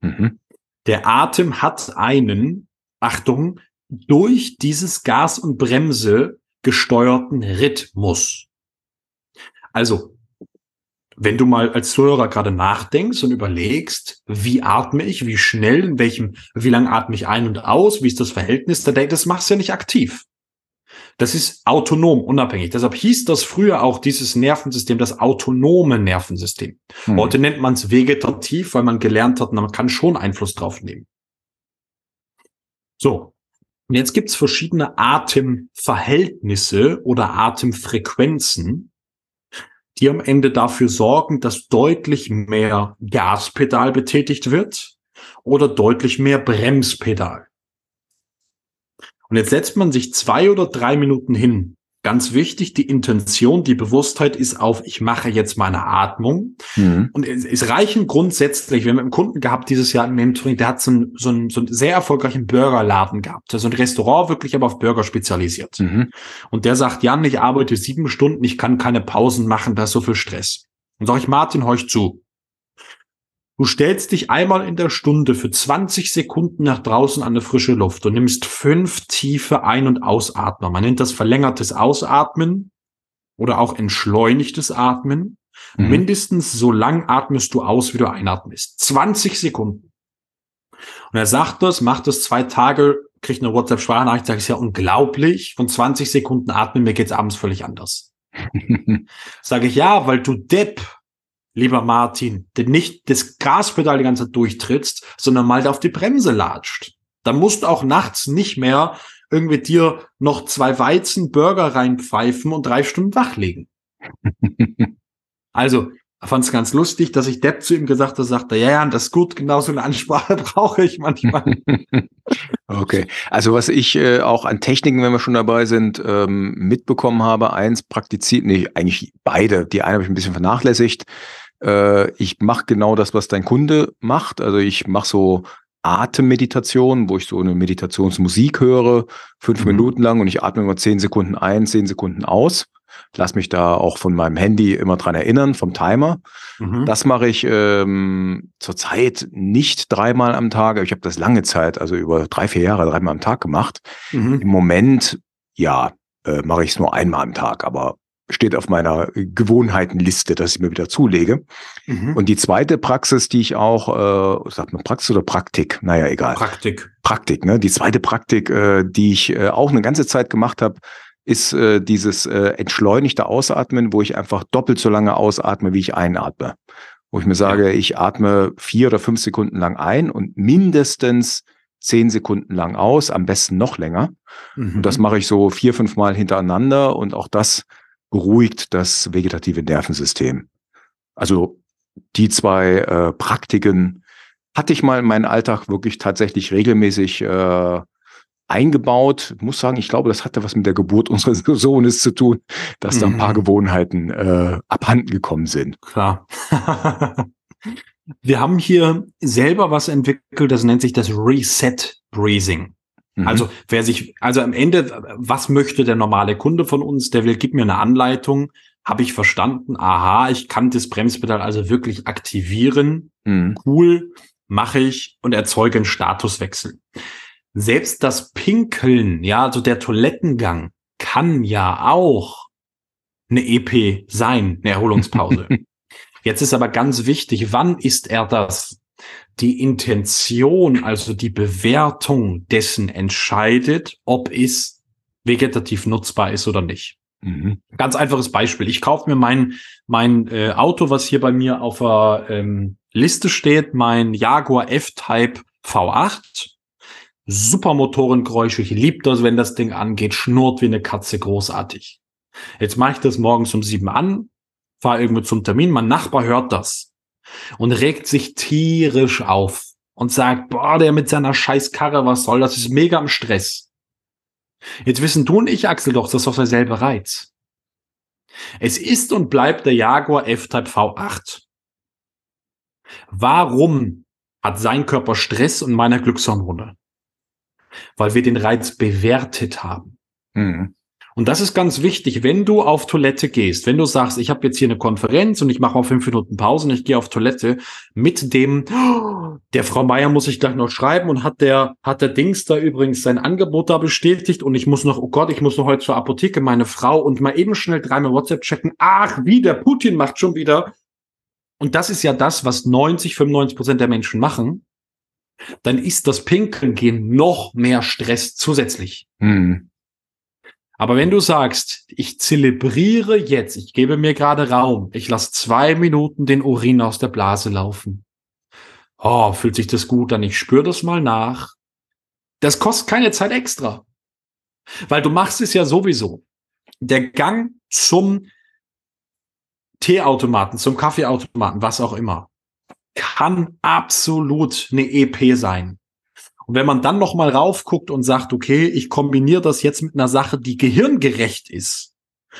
Speaker 2: Mhm. Der Atem hat einen Achtung, durch dieses Gas- und Bremse gesteuerten Rhythmus. Also, wenn du mal als Zuhörer gerade nachdenkst und überlegst, wie atme ich, wie schnell, in welchem, wie lang atme ich ein und aus, wie ist das Verhältnis, das machst du ja nicht aktiv. Das ist autonom, unabhängig. Deshalb hieß das früher auch dieses Nervensystem das autonome Nervensystem. Hm. Heute nennt man es vegetativ, weil man gelernt hat, man kann schon Einfluss drauf nehmen. So. Und jetzt gibt's verschiedene Atemverhältnisse oder Atemfrequenzen, die am Ende dafür sorgen, dass deutlich mehr Gaspedal betätigt wird oder deutlich mehr Bremspedal. Und jetzt setzt man sich zwei oder drei Minuten hin Ganz wichtig, die Intention, die Bewusstheit ist auf, ich mache jetzt meine Atmung. Mhm. Und es, es, reichen grundsätzlich, wir haben einen Kunden gehabt dieses Jahr im Mentoring, der hat so einen, so einen, so einen sehr erfolgreichen Burgerladen gehabt. Also ein Restaurant wirklich aber auf Burger spezialisiert. Mhm. Und der sagt, Jan, ich arbeite sieben Stunden, ich kann keine Pausen machen, da ist so viel Stress. Und sage ich, Martin, horch zu. Du stellst dich einmal in der Stunde für 20 Sekunden nach draußen an eine frische Luft und nimmst fünf tiefe Ein- und Ausatmen. Man nennt das verlängertes Ausatmen oder auch entschleunigtes Atmen. Mhm. Mindestens so lang atmest du aus, wie du einatmest. 20 Sekunden. Und er sagt das, macht das zwei Tage, kriegt eine WhatsApp-Sprachnachricht, sagt, ist ja unglaublich. Von 20 Sekunden atmen, mir geht's abends völlig anders. Sage ich, ja, weil du Depp lieber Martin, denn nicht das Gaspedal die ganze Zeit durchtrittst, sondern mal auf die Bremse latscht. Dann musst du auch nachts nicht mehr irgendwie dir noch zwei Weizen Burger reinpfeifen und drei Stunden wachlegen. also, fand es ganz lustig, dass ich Depp zu ihm gesagt habe, sagte, ja, ja, das ist gut, genau so eine Ansprache brauche ich manchmal.
Speaker 1: okay, also was ich äh, auch an Techniken, wenn wir schon dabei sind, ähm, mitbekommen habe, eins praktiziert, nee, eigentlich beide, die eine habe ich ein bisschen vernachlässigt. Äh, ich mache genau das, was dein Kunde macht, also ich mache so Atemmeditation, wo ich so eine Meditationsmusik höre, fünf mhm. Minuten lang und ich atme immer zehn Sekunden ein, zehn Sekunden aus. Lass mich da auch von meinem Handy immer dran erinnern, vom Timer. Mhm. Das mache ich ähm, zurzeit nicht dreimal am Tag. Ich habe das lange Zeit, also über drei, vier Jahre, dreimal am Tag gemacht. Mhm. Im Moment, ja, äh, mache ich es nur einmal am Tag, aber steht auf meiner Gewohnheitenliste, dass ich mir wieder zulege. Mhm. Und die zweite Praxis, die ich auch, äh, sagt man Praxis oder Praktik? Naja, egal.
Speaker 2: Praktik.
Speaker 1: Praktik, ne? Die zweite Praktik, äh, die ich äh, auch eine ganze Zeit gemacht habe, ist äh, dieses äh, entschleunigte Ausatmen, wo ich einfach doppelt so lange ausatme, wie ich einatme. Wo ich mir sage, ich atme vier oder fünf Sekunden lang ein und mindestens zehn Sekunden lang aus, am besten noch länger. Mhm. Und das mache ich so vier, fünf Mal hintereinander und auch das beruhigt das vegetative Nervensystem. Also die zwei äh, Praktiken hatte ich mal in meinen Alltag wirklich tatsächlich regelmäßig äh, eingebaut. Ich muss sagen, ich glaube, das hatte was mit der Geburt unseres Sohnes zu tun, dass mhm. da ein paar mhm. Gewohnheiten äh, abhanden gekommen sind.
Speaker 2: Klar. Wir haben hier selber was entwickelt, das nennt sich das Reset Breathing. Mhm. Also wer sich, also am Ende, was möchte der normale Kunde von uns? Der will, gib mir eine Anleitung. Habe ich verstanden? Aha, ich kann das Bremspedal also wirklich aktivieren. Mhm. Cool, mache ich und erzeuge einen Statuswechsel. Selbst das Pinkeln, ja, also der Toilettengang kann ja auch eine EP sein, eine Erholungspause. Jetzt ist aber ganz wichtig, wann ist er das? Die Intention, also die Bewertung dessen entscheidet, ob es vegetativ nutzbar ist oder nicht. Mhm. Ganz einfaches Beispiel. Ich kaufe mir mein, mein äh, Auto, was hier bei mir auf der ähm, Liste steht, mein Jaguar F-Type V8. Super Motorengeräusche. Ich liebe das, wenn das Ding angeht, schnurrt wie eine Katze großartig. Jetzt mache ich das morgens um sieben an, fahre irgendwo zum Termin, mein Nachbar hört das und regt sich tierisch auf und sagt, boah, der mit seiner scheiß Karre, was soll das? Ist mega am Stress. Jetzt wissen du und ich, Axel, doch, das ist doch derselbe Reiz. Es ist und bleibt der Jaguar F-Type V8. Warum hat sein Körper Stress und meiner Glückshormone? Weil wir den Reiz bewertet haben. Mhm. Und das ist ganz wichtig, wenn du auf Toilette gehst, wenn du sagst, ich habe jetzt hier eine Konferenz und ich mache mal fünf Minuten Pause und ich gehe auf Toilette mit dem, der Frau Meier muss ich gleich noch schreiben und hat der, hat der Dings da übrigens sein Angebot da bestätigt und ich muss noch, oh Gott, ich muss noch heute zur Apotheke, meine Frau und mal eben schnell dreimal WhatsApp checken. Ach, wie der Putin macht schon wieder. Und das ist ja das, was 90, 95 Prozent der Menschen machen. Dann ist das Pinkeln gehen noch mehr Stress zusätzlich. Hm. Aber wenn du sagst, ich zelebriere jetzt, ich gebe mir gerade Raum, ich lasse zwei Minuten den Urin aus der Blase laufen. Oh, fühlt sich das gut an? Ich spüre das mal nach. Das kostet keine Zeit extra. Weil du machst es ja sowieso. Der Gang zum Teeautomaten, zum Kaffeeautomaten, was auch immer, kann absolut eine EP sein. Und wenn man dann noch mal raufguckt und sagt, okay, ich kombiniere das jetzt mit einer Sache, die gehirngerecht ist,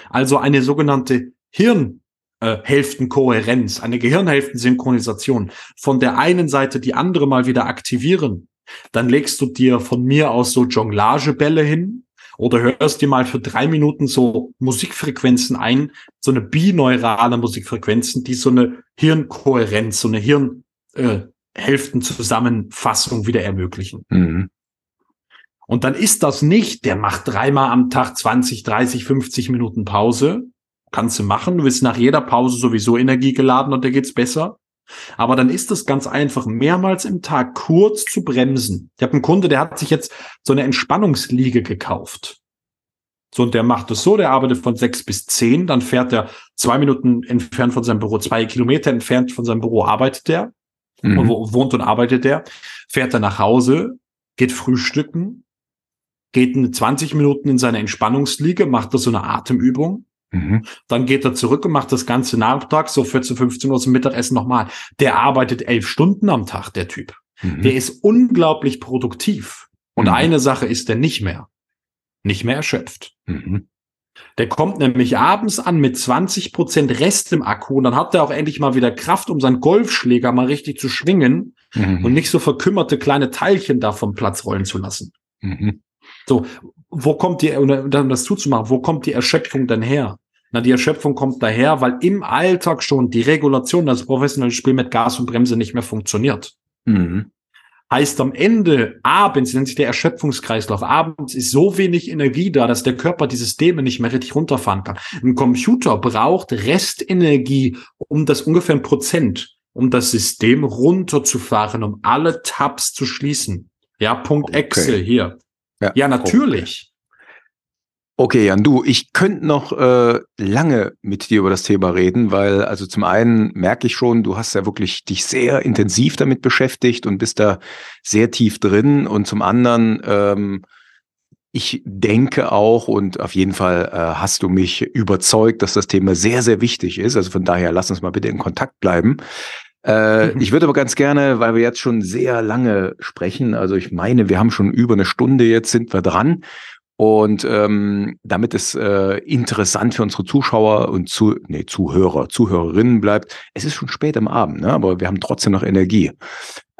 Speaker 2: also eine sogenannte Hirnhälftenkohärenz, äh, eine Gehirnhälftensynchronisation, von der einen Seite die andere mal wieder aktivieren, dann legst du dir von mir aus so Jonglagebälle hin oder hörst dir mal für drei Minuten so Musikfrequenzen ein, so eine bineurale Musikfrequenzen, die so eine Hirnkohärenz, so eine Hirn, äh, Hälftenzusammenfassung wieder ermöglichen. Mhm. Und dann ist das nicht, der macht dreimal am Tag 20, 30, 50 Minuten Pause. Kannst du machen. Du bist nach jeder Pause sowieso energiegeladen und dir geht's besser. Aber dann ist es ganz einfach, mehrmals im Tag kurz zu bremsen. Ich habe einen Kunde, der hat sich jetzt so eine Entspannungsliege gekauft. So, und der macht es so, der arbeitet von sechs bis zehn, dann fährt er zwei Minuten entfernt von seinem Büro, zwei Kilometer entfernt von seinem Büro arbeitet der mhm. und wo wohnt und arbeitet der, fährt er nach Hause, geht frühstücken, geht 20 Minuten in seine Entspannungsliege, macht da so eine Atemübung Mhm. Dann geht er zurück und macht das ganze Nachmittag, so 14, 15 Uhr zum Mittagessen nochmal. Der arbeitet elf Stunden am Tag, der Typ. Mhm. Der ist unglaublich produktiv. Und mhm. eine Sache ist er nicht mehr. Nicht mehr erschöpft. Mhm. Der kommt nämlich abends an mit 20 Prozent Rest im Akku und dann hat er auch endlich mal wieder Kraft, um seinen Golfschläger mal richtig zu schwingen mhm. und nicht so verkümmerte kleine Teilchen da vom Platz rollen zu lassen. Mhm. So, wo kommt die, um das zuzumachen, wo kommt die Erschöpfung denn her? Na, die Erschöpfung kommt daher, weil im Alltag schon die Regulation, das professionelle Spiel mit Gas und Bremse nicht mehr funktioniert. Mhm. Heißt am Ende, abends nennt sich der Erschöpfungskreislauf. Abends ist so wenig Energie da, dass der Körper die Systeme nicht mehr richtig runterfahren kann. Ein Computer braucht Restenergie, um das ungefähr ein Prozent, um das System runterzufahren, um alle Tabs zu schließen. Ja, Punkt okay. Excel hier. Ja, ja natürlich.
Speaker 1: Okay, Jan, du, ich könnte noch äh, lange mit dir über das Thema reden, weil also zum einen merke ich schon, du hast ja wirklich dich sehr intensiv damit beschäftigt und bist da sehr tief drin und zum anderen ähm, ich denke auch und auf jeden Fall äh, hast du mich überzeugt, dass das Thema sehr, sehr wichtig ist. Also von daher lass uns mal bitte in Kontakt bleiben. Äh, mhm. Ich würde aber ganz gerne, weil wir jetzt schon sehr lange sprechen, also ich meine, wir haben schon über eine Stunde jetzt sind wir dran und ähm, damit es äh, interessant für unsere Zuschauer und zu, nee, Zuhörer, Zuhörerinnen bleibt, es ist schon spät am Abend, ne? aber wir haben trotzdem noch Energie.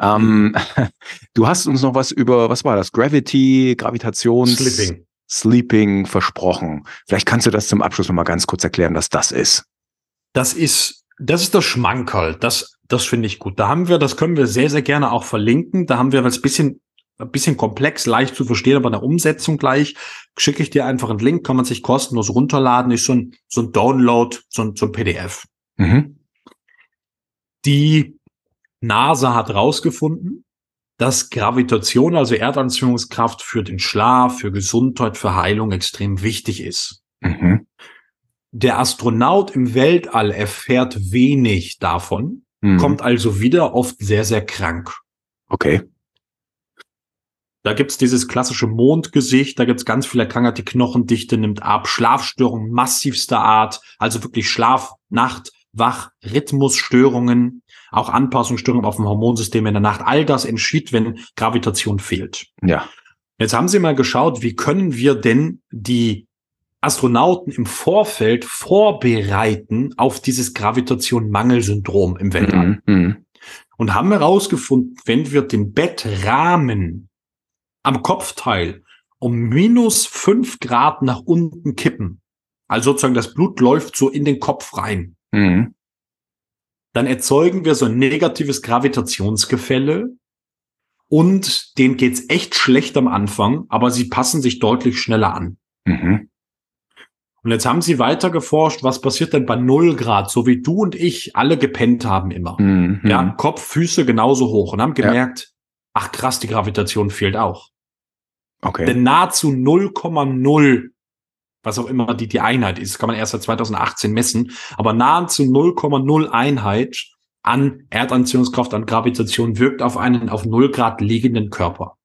Speaker 1: Ähm, du hast uns noch was über, was war das? Gravity, Gravitations...
Speaker 2: Sleeping.
Speaker 1: Sleeping versprochen. Vielleicht kannst du das zum Abschluss noch mal ganz kurz erklären, was das ist.
Speaker 2: Das ist, das ist das Schmankerl. Das, das finde ich gut. Da haben wir, das können wir sehr, sehr gerne auch verlinken. Da haben wir was bisschen ein bisschen komplex, leicht zu verstehen, aber eine Umsetzung gleich. Schicke ich dir einfach einen Link, kann man sich kostenlos runterladen, ist so ein, so ein Download, so ein, so ein PDF. Mhm. Die NASA hat rausgefunden, dass Gravitation, also Erdanziehungskraft für den Schlaf, für Gesundheit, für Heilung extrem wichtig ist. Mhm. Der Astronaut im Weltall erfährt wenig davon, mhm. kommt also wieder oft sehr, sehr krank.
Speaker 1: Okay.
Speaker 2: Da gibt's dieses klassische Mondgesicht, da gibt's ganz viele Krankheiten, die Knochendichte nimmt ab, Schlafstörungen massivster Art, also wirklich Schlaf, Nacht, Wach, Rhythmusstörungen, auch Anpassungsstörungen auf dem Hormonsystem in der Nacht. All das entschied, wenn Gravitation fehlt.
Speaker 1: Ja.
Speaker 2: Jetzt haben Sie mal geschaut, wie können wir denn die Astronauten im Vorfeld vorbereiten auf dieses Gravitation-Mangelsyndrom im Weltall. Mhm. mhm. Und haben herausgefunden, wenn wir den Bettrahmen am Kopfteil um minus fünf Grad nach unten kippen, also sozusagen das Blut läuft so in den Kopf rein, mhm. dann erzeugen wir so ein negatives Gravitationsgefälle und denen geht's echt schlecht am Anfang, aber sie passen sich deutlich schneller an. Mhm. Und jetzt haben sie weiter geforscht, was passiert denn bei null Grad, so wie du und ich alle gepennt haben immer. Mhm. Ja, Kopf, Füße genauso hoch und haben gemerkt. Ach krass, die Gravitation fehlt auch. Okay. Denn nahezu 0,0, was auch immer die, die Einheit ist, kann man erst seit 2018 messen, aber nahezu 0,0 Einheit an Erdanziehungskraft, an Gravitation wirkt auf einen auf 0 Grad liegenden Körper.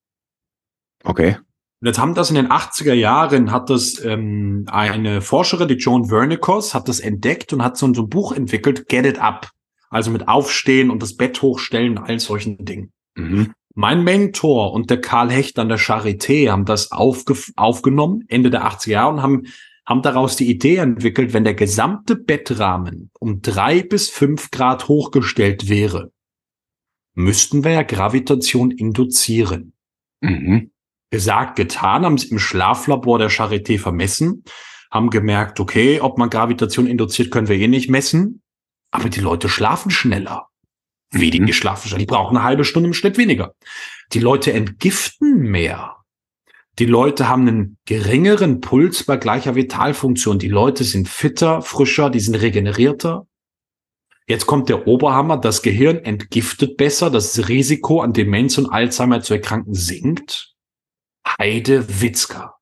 Speaker 1: Okay.
Speaker 2: Und jetzt haben das in den 80er Jahren, hat das ähm, eine Forscherin, die Joan Vernikos, hat das entdeckt und hat so, so ein Buch entwickelt, Get It Up. Also mit Aufstehen und das Bett hochstellen, all solchen Dingen. Mhm. Mein Mentor und der Karl Hecht an der Charité haben das aufge aufgenommen, Ende der 80er Jahre, und haben, haben daraus die Idee entwickelt, wenn der gesamte Bettrahmen um drei bis fünf Grad hochgestellt wäre, müssten wir ja Gravitation induzieren. Mhm. Gesagt, getan, haben sie im Schlaflabor der Charité vermessen, haben gemerkt, okay, ob man Gravitation induziert, können wir eh nicht messen, aber die Leute schlafen schneller wenige mhm. Schlafwischer. Die brauchen eine halbe Stunde im Schnitt weniger. Die Leute entgiften mehr. Die Leute haben einen geringeren Puls bei gleicher Vitalfunktion. Die Leute sind fitter, frischer, die sind regenerierter. Jetzt kommt der Oberhammer. Das Gehirn entgiftet besser. Das Risiko an Demenz und Alzheimer zu erkranken sinkt. Heide Witzka.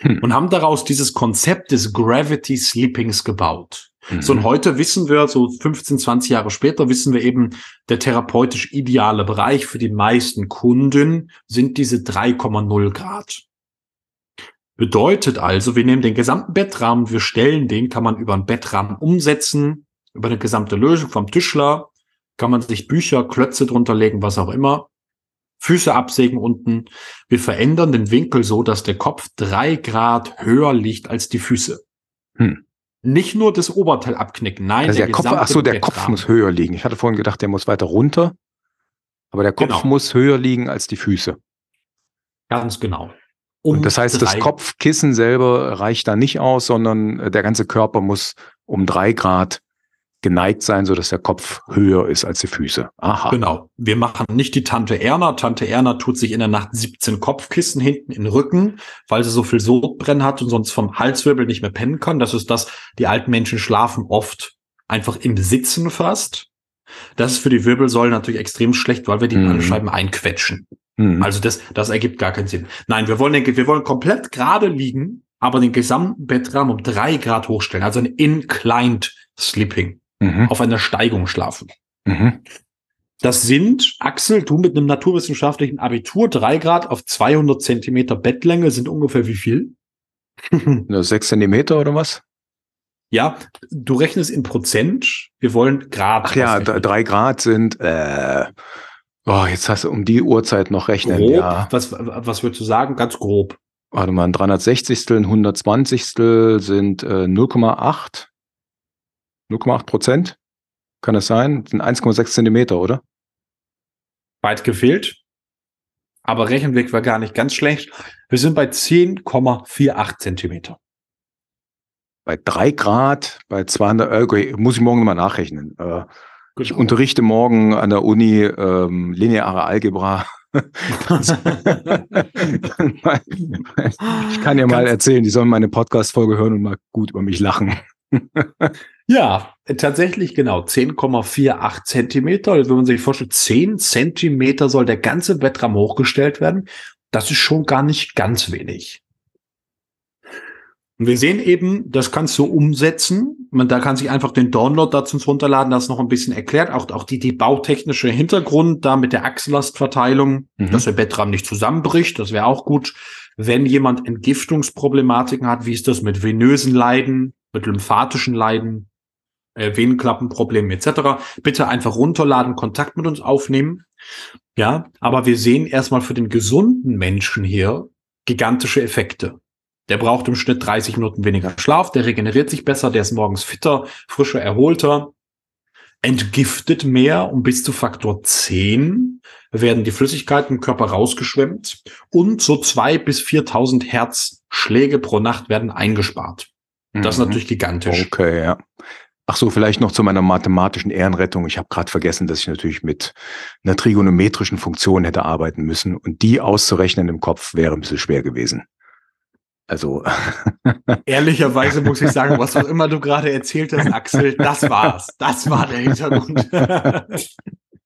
Speaker 2: Hm. Und haben daraus dieses Konzept des Gravity Sleepings gebaut. Mhm. So, und heute wissen wir, so 15, 20 Jahre später, wissen wir eben, der therapeutisch ideale Bereich für die meisten Kunden sind diese 3,0 Grad. Bedeutet also, wir nehmen den gesamten Bettrahmen, wir stellen den, kann man über einen Bettrahmen umsetzen, über eine gesamte Lösung vom Tischler, kann man sich Bücher, Klötze drunter legen, was auch immer. Füße absägen unten. Wir verändern den Winkel so, dass der Kopf drei Grad höher liegt als die Füße. Hm. Nicht nur das Oberteil abknicken, nein.
Speaker 1: Also der, der Kopf, ach so, der Kopf muss höher liegen. Ich hatte vorhin gedacht, der muss weiter runter. Aber der Kopf genau. muss höher liegen als die Füße.
Speaker 2: Ganz genau.
Speaker 1: Um und das heißt, das Kopfkissen selber reicht da nicht aus, sondern äh, der ganze Körper muss um drei Grad geneigt sein, so dass der Kopf höher ist als die Füße.
Speaker 2: Aha. Genau. Wir machen nicht die Tante Erna. Tante Erna tut sich in der Nacht 17 Kopfkissen hinten in den Rücken, weil sie so viel Sodbrennen hat und sonst vom Halswirbel nicht mehr pennen kann. Das ist das, die alten Menschen schlafen oft einfach im Sitzen fast. Das ist für die Wirbelsäule natürlich extrem schlecht, weil wir die mhm. Bandscheiben einquetschen. Mhm. Also das, das ergibt gar keinen Sinn. Nein, wir wollen, wir wollen komplett gerade liegen, aber den gesamten Bettrahmen um drei Grad hochstellen. Also ein inclined sleeping mhm. auf einer Steigung schlafen. Mhm. Das sind, Axel, du mit einem naturwissenschaftlichen Abitur, drei Grad auf 200 Zentimeter Bettlänge sind ungefähr wie viel?
Speaker 1: Sechs Zentimeter oder was?
Speaker 2: Ja, du rechnest in Prozent. Wir wollen Grad.
Speaker 1: Ach ja, drei Grad sind, äh, oh, jetzt hast du um die Uhrzeit noch rechnen.
Speaker 2: Grob, ja. was, was würdest du sagen? Ganz grob.
Speaker 1: Warte mal, ein 360. ein 120. sind äh, 0,8. 0,8 Prozent? Kann es sein? Das sind 1,6 Zentimeter, oder?
Speaker 2: Weit gefehlt. Aber Rechenblick war gar nicht ganz schlecht. Wir sind bei 10,48 Zentimeter.
Speaker 1: Bei drei Grad, bei 200, äh, okay, muss ich morgen mal nachrechnen. Äh, ich unterrichte morgen an der Uni ähm, lineare Algebra. ich kann ja mal erzählen, die sollen meine Podcast-Folge hören und mal gut über mich lachen.
Speaker 2: Ja, tatsächlich genau. 10,48 Zentimeter. Also wenn man sich vorstellt, 10 Zentimeter soll der ganze Bettraum hochgestellt werden. Das ist schon gar nicht ganz wenig. Und wir sehen eben, das kannst du umsetzen. Man, da kann sich einfach den Download dazu runterladen, das noch ein bisschen erklärt. Auch, auch die, die bautechnische Hintergrund da mit der Achslastverteilung, mhm. dass der Bettraum nicht zusammenbricht. Das wäre auch gut. Wenn jemand Entgiftungsproblematiken hat, wie ist das mit venösen Leiden, mit lymphatischen Leiden, äh, Venenklappenproblemen etc. Bitte einfach runterladen, Kontakt mit uns aufnehmen. Ja, aber wir sehen erstmal für den gesunden Menschen hier gigantische Effekte. Der braucht im Schnitt 30 Minuten weniger Schlaf, der regeneriert sich besser, der ist morgens fitter, frischer, erholter, entgiftet mehr um bis zu Faktor 10 werden die Flüssigkeiten im Körper rausgeschwemmt und so zwei bis 4000 Herzschläge pro Nacht werden eingespart. Das ist mhm. natürlich gigantisch.
Speaker 1: Okay, ja. Ach so, vielleicht noch zu meiner mathematischen Ehrenrettung. Ich habe gerade vergessen, dass ich natürlich mit einer trigonometrischen Funktion hätte arbeiten müssen und die auszurechnen im Kopf wäre ein bisschen schwer gewesen. Also
Speaker 2: ehrlicherweise muss ich sagen, was auch immer du gerade erzählt hast, Axel, das war's. Das war der Hintergrund.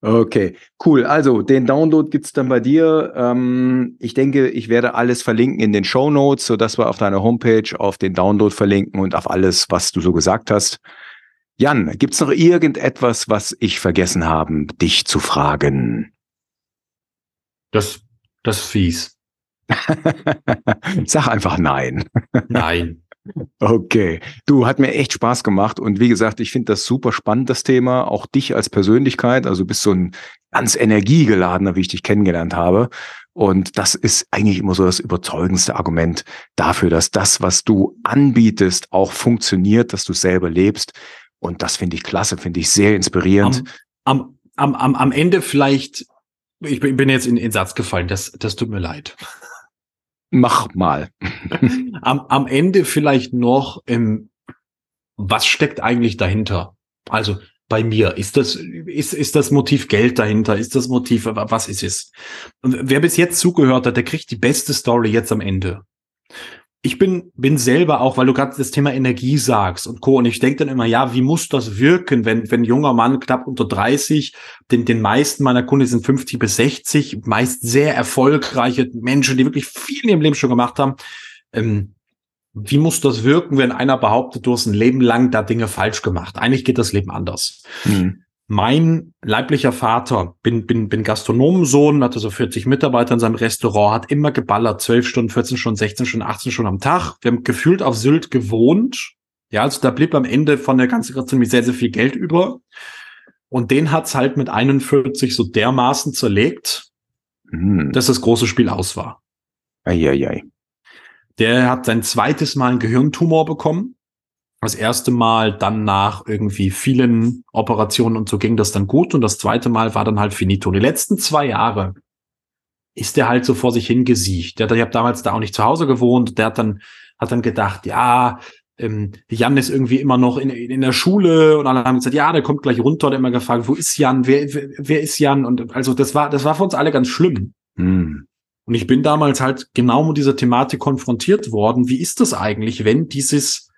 Speaker 1: Okay, cool. Also den Download gibt's dann bei dir. Ähm, ich denke, ich werde alles verlinken in den Show Notes, sodass wir auf deiner Homepage auf den Download verlinken und auf alles, was du so gesagt hast. Jan, gibt's noch irgendetwas, was ich vergessen habe, dich zu fragen?
Speaker 2: Das, das ist fies.
Speaker 1: Sag einfach nein.
Speaker 2: Nein.
Speaker 1: Okay. Du, hat mir echt Spaß gemacht. Und wie gesagt, ich finde das super spannend, das Thema. Auch dich als Persönlichkeit. Also bist so ein ganz energiegeladener, wie ich dich kennengelernt habe. Und das ist eigentlich immer so das überzeugendste Argument dafür, dass das, was du anbietest, auch funktioniert, dass du selber lebst. Und das finde ich klasse, finde ich sehr inspirierend.
Speaker 2: Am, am, am, am Ende vielleicht, ich bin jetzt in den Satz gefallen, das, das tut mir leid.
Speaker 1: Mach mal.
Speaker 2: am, am Ende vielleicht noch, ähm, was steckt eigentlich dahinter? Also bei mir, ist das, ist, ist das Motiv Geld dahinter? Ist das Motiv, was ist es? Und wer bis jetzt zugehört hat, der kriegt die beste Story jetzt am Ende ich bin, bin selber auch, weil du gerade das Thema Energie sagst und Co. Und ich denke dann immer, ja, wie muss das wirken, wenn, wenn junger Mann knapp unter 30, den, den meisten meiner Kunden sind 50 bis 60, meist sehr erfolgreiche Menschen, die wirklich viel in ihrem Leben schon gemacht haben. Ähm, wie muss das wirken, wenn einer behauptet, du hast ein Leben lang da Dinge falsch gemacht? Eigentlich geht das Leben anders. Mhm. Mein leiblicher Vater, bin, bin, bin Gastronomensohn, hatte so 40 Mitarbeiter in seinem Restaurant, hat immer geballert, 12 Stunden, 14 Stunden, 16 Stunden, 18 Stunden am Tag. Wir haben gefühlt auf Sylt gewohnt. Ja, also da blieb am Ende von der ganzen Gastronomie sehr, sehr viel Geld über. Und den hat's halt mit 41 so dermaßen zerlegt, hm. dass das große Spiel aus war.
Speaker 1: Eieiei.
Speaker 2: Der hat sein zweites Mal einen Gehirntumor bekommen das erste Mal dann nach irgendwie vielen Operationen und so ging das dann gut und das zweite Mal war dann halt finito. Die letzten zwei Jahre ist der halt so vor sich hingesiecht. Der, ich habe damals da auch nicht zu Hause gewohnt. Der hat dann hat dann gedacht, ja, ähm, Jan ist irgendwie immer noch in, in der Schule und alle haben gesagt, ja, der kommt gleich runter. Der immer gefragt, wo ist Jan? Wer, wer, wer ist Jan? Und also das war das war für uns alle ganz schlimm. Hm. Und ich bin damals halt genau mit dieser Thematik konfrontiert worden. Wie ist das eigentlich, wenn dieses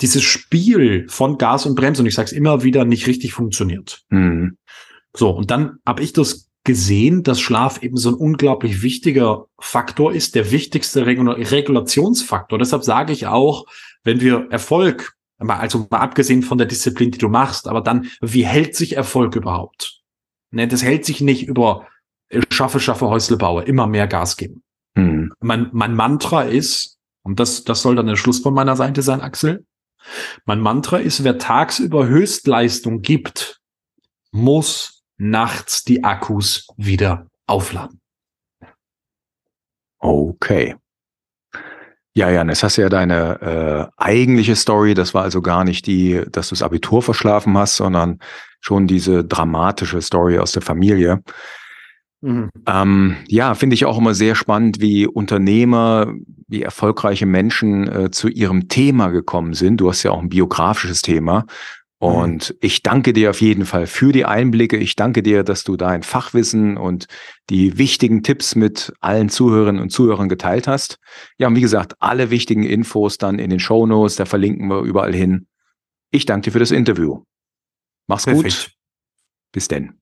Speaker 2: dieses Spiel von Gas und Bremse, und ich sage es immer wieder, nicht richtig funktioniert. Mhm. So, und dann habe ich das gesehen, dass Schlaf eben so ein unglaublich wichtiger Faktor ist, der wichtigste Regul Regulationsfaktor. Deshalb sage ich auch, wenn wir Erfolg, also mal abgesehen von der Disziplin, die du machst, aber dann, wie hält sich Erfolg überhaupt? Ne, das hält sich nicht über äh, schaffe, schaffe, Häusle baue, immer mehr Gas geben. Mhm. Mein, mein Mantra ist, und das, das soll dann der Schluss von meiner Seite sein, Axel, mein Mantra ist, wer tagsüber Höchstleistung gibt, muss nachts die Akkus wieder aufladen.
Speaker 1: Okay. Ja, Jan, jetzt hast du ja deine äh, eigentliche Story. Das war also gar nicht die, dass du das Abitur verschlafen hast, sondern schon diese dramatische Story aus der Familie. Mhm. Ähm, ja, finde ich auch immer sehr spannend, wie Unternehmer, wie erfolgreiche Menschen äh, zu ihrem Thema gekommen sind. Du hast ja auch ein biografisches Thema. Und mhm. ich danke dir auf jeden Fall für die Einblicke. Ich danke dir, dass du dein Fachwissen und die wichtigen Tipps mit allen Zuhörerinnen und Zuhörern geteilt hast. Ja, und wie gesagt, alle wichtigen Infos dann in den Show Notes, da verlinken wir überall hin. Ich danke dir für das Interview. Mach's Perfekt. gut. Bis denn.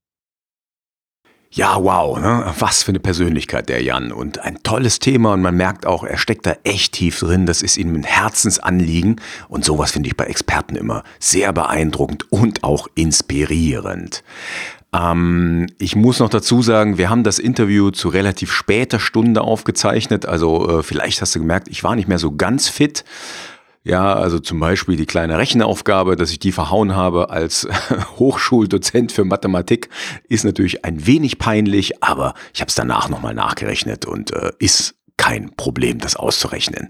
Speaker 1: Ja, wow, ne? was für eine Persönlichkeit der Jan und ein tolles Thema und man merkt auch, er steckt da echt tief drin, das ist ihm ein Herzensanliegen und sowas finde ich bei Experten immer sehr beeindruckend und auch inspirierend. Ähm, ich muss noch dazu sagen, wir haben das Interview zu relativ später Stunde aufgezeichnet, also äh, vielleicht hast du gemerkt, ich war nicht mehr so ganz fit. Ja, also zum Beispiel die kleine Rechenaufgabe, dass ich die verhauen habe als Hochschuldozent für Mathematik, ist natürlich ein wenig peinlich, aber ich habe es danach nochmal nachgerechnet und äh, ist kein Problem, das auszurechnen.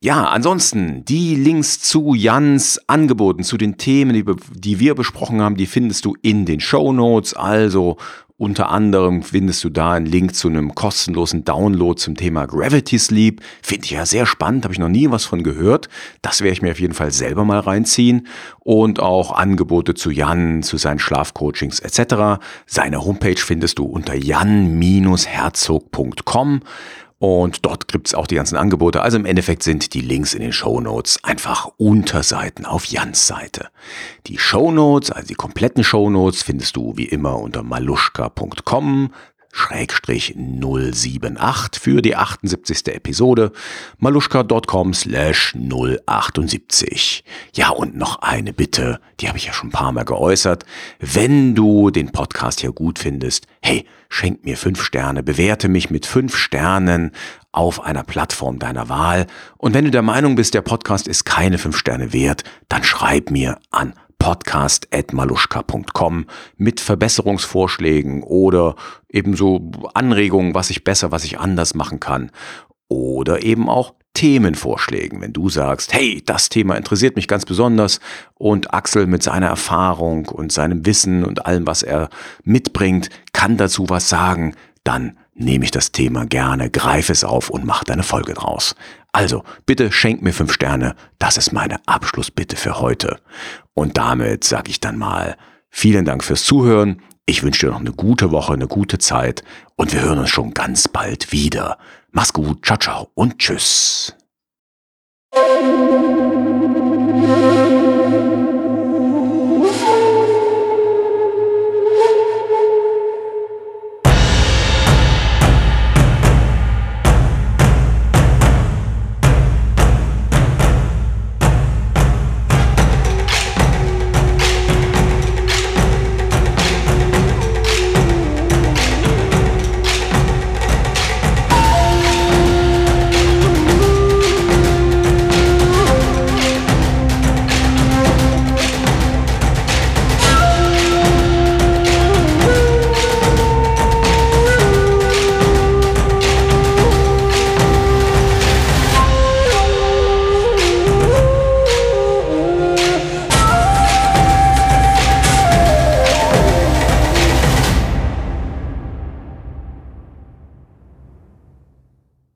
Speaker 1: Ja, ansonsten die Links zu Jans Angeboten, zu den Themen, die, die wir besprochen haben, die findest du in den Show Notes. Also unter anderem findest du da einen Link zu einem kostenlosen Download zum Thema Gravity Sleep. Finde ich ja sehr spannend, habe ich noch nie was von gehört. Das werde ich mir auf jeden Fall selber mal reinziehen. Und auch Angebote zu Jan, zu seinen Schlafcoachings etc. Seine Homepage findest du unter jan-herzog.com. Und dort gibt's auch die ganzen Angebote. Also im Endeffekt sind die Links in den Show Notes einfach Unterseiten auf Jans Seite. Die Show Notes, also die kompletten Show Notes, findest du wie immer unter maluschka.com Schrägstrich 078 für die 78. Episode maluschka.com slash 078. Ja, und noch eine Bitte, die habe ich ja schon ein paar Mal geäußert. Wenn du den Podcast hier gut findest, hey, schenk mir fünf Sterne, bewerte mich mit fünf Sternen auf einer Plattform deiner Wahl. Und wenn du der Meinung bist, der Podcast ist keine fünf Sterne wert, dann schreib mir an podcast.maluschka.com mit Verbesserungsvorschlägen oder ebenso Anregungen, was ich besser, was ich anders machen kann. Oder eben auch Themenvorschlägen, wenn du sagst, hey, das Thema interessiert mich ganz besonders und Axel mit seiner Erfahrung und seinem Wissen und allem, was er mitbringt, kann dazu was sagen, dann nehme ich das Thema gerne, greife es auf und mache deine Folge draus. Also, bitte schenk mir fünf Sterne, das ist meine Abschlussbitte für heute. Und damit sage ich dann mal vielen Dank fürs Zuhören. Ich wünsche dir noch eine gute Woche, eine gute Zeit und wir hören uns schon ganz bald wieder. Mach's gut, ciao, ciao und tschüss.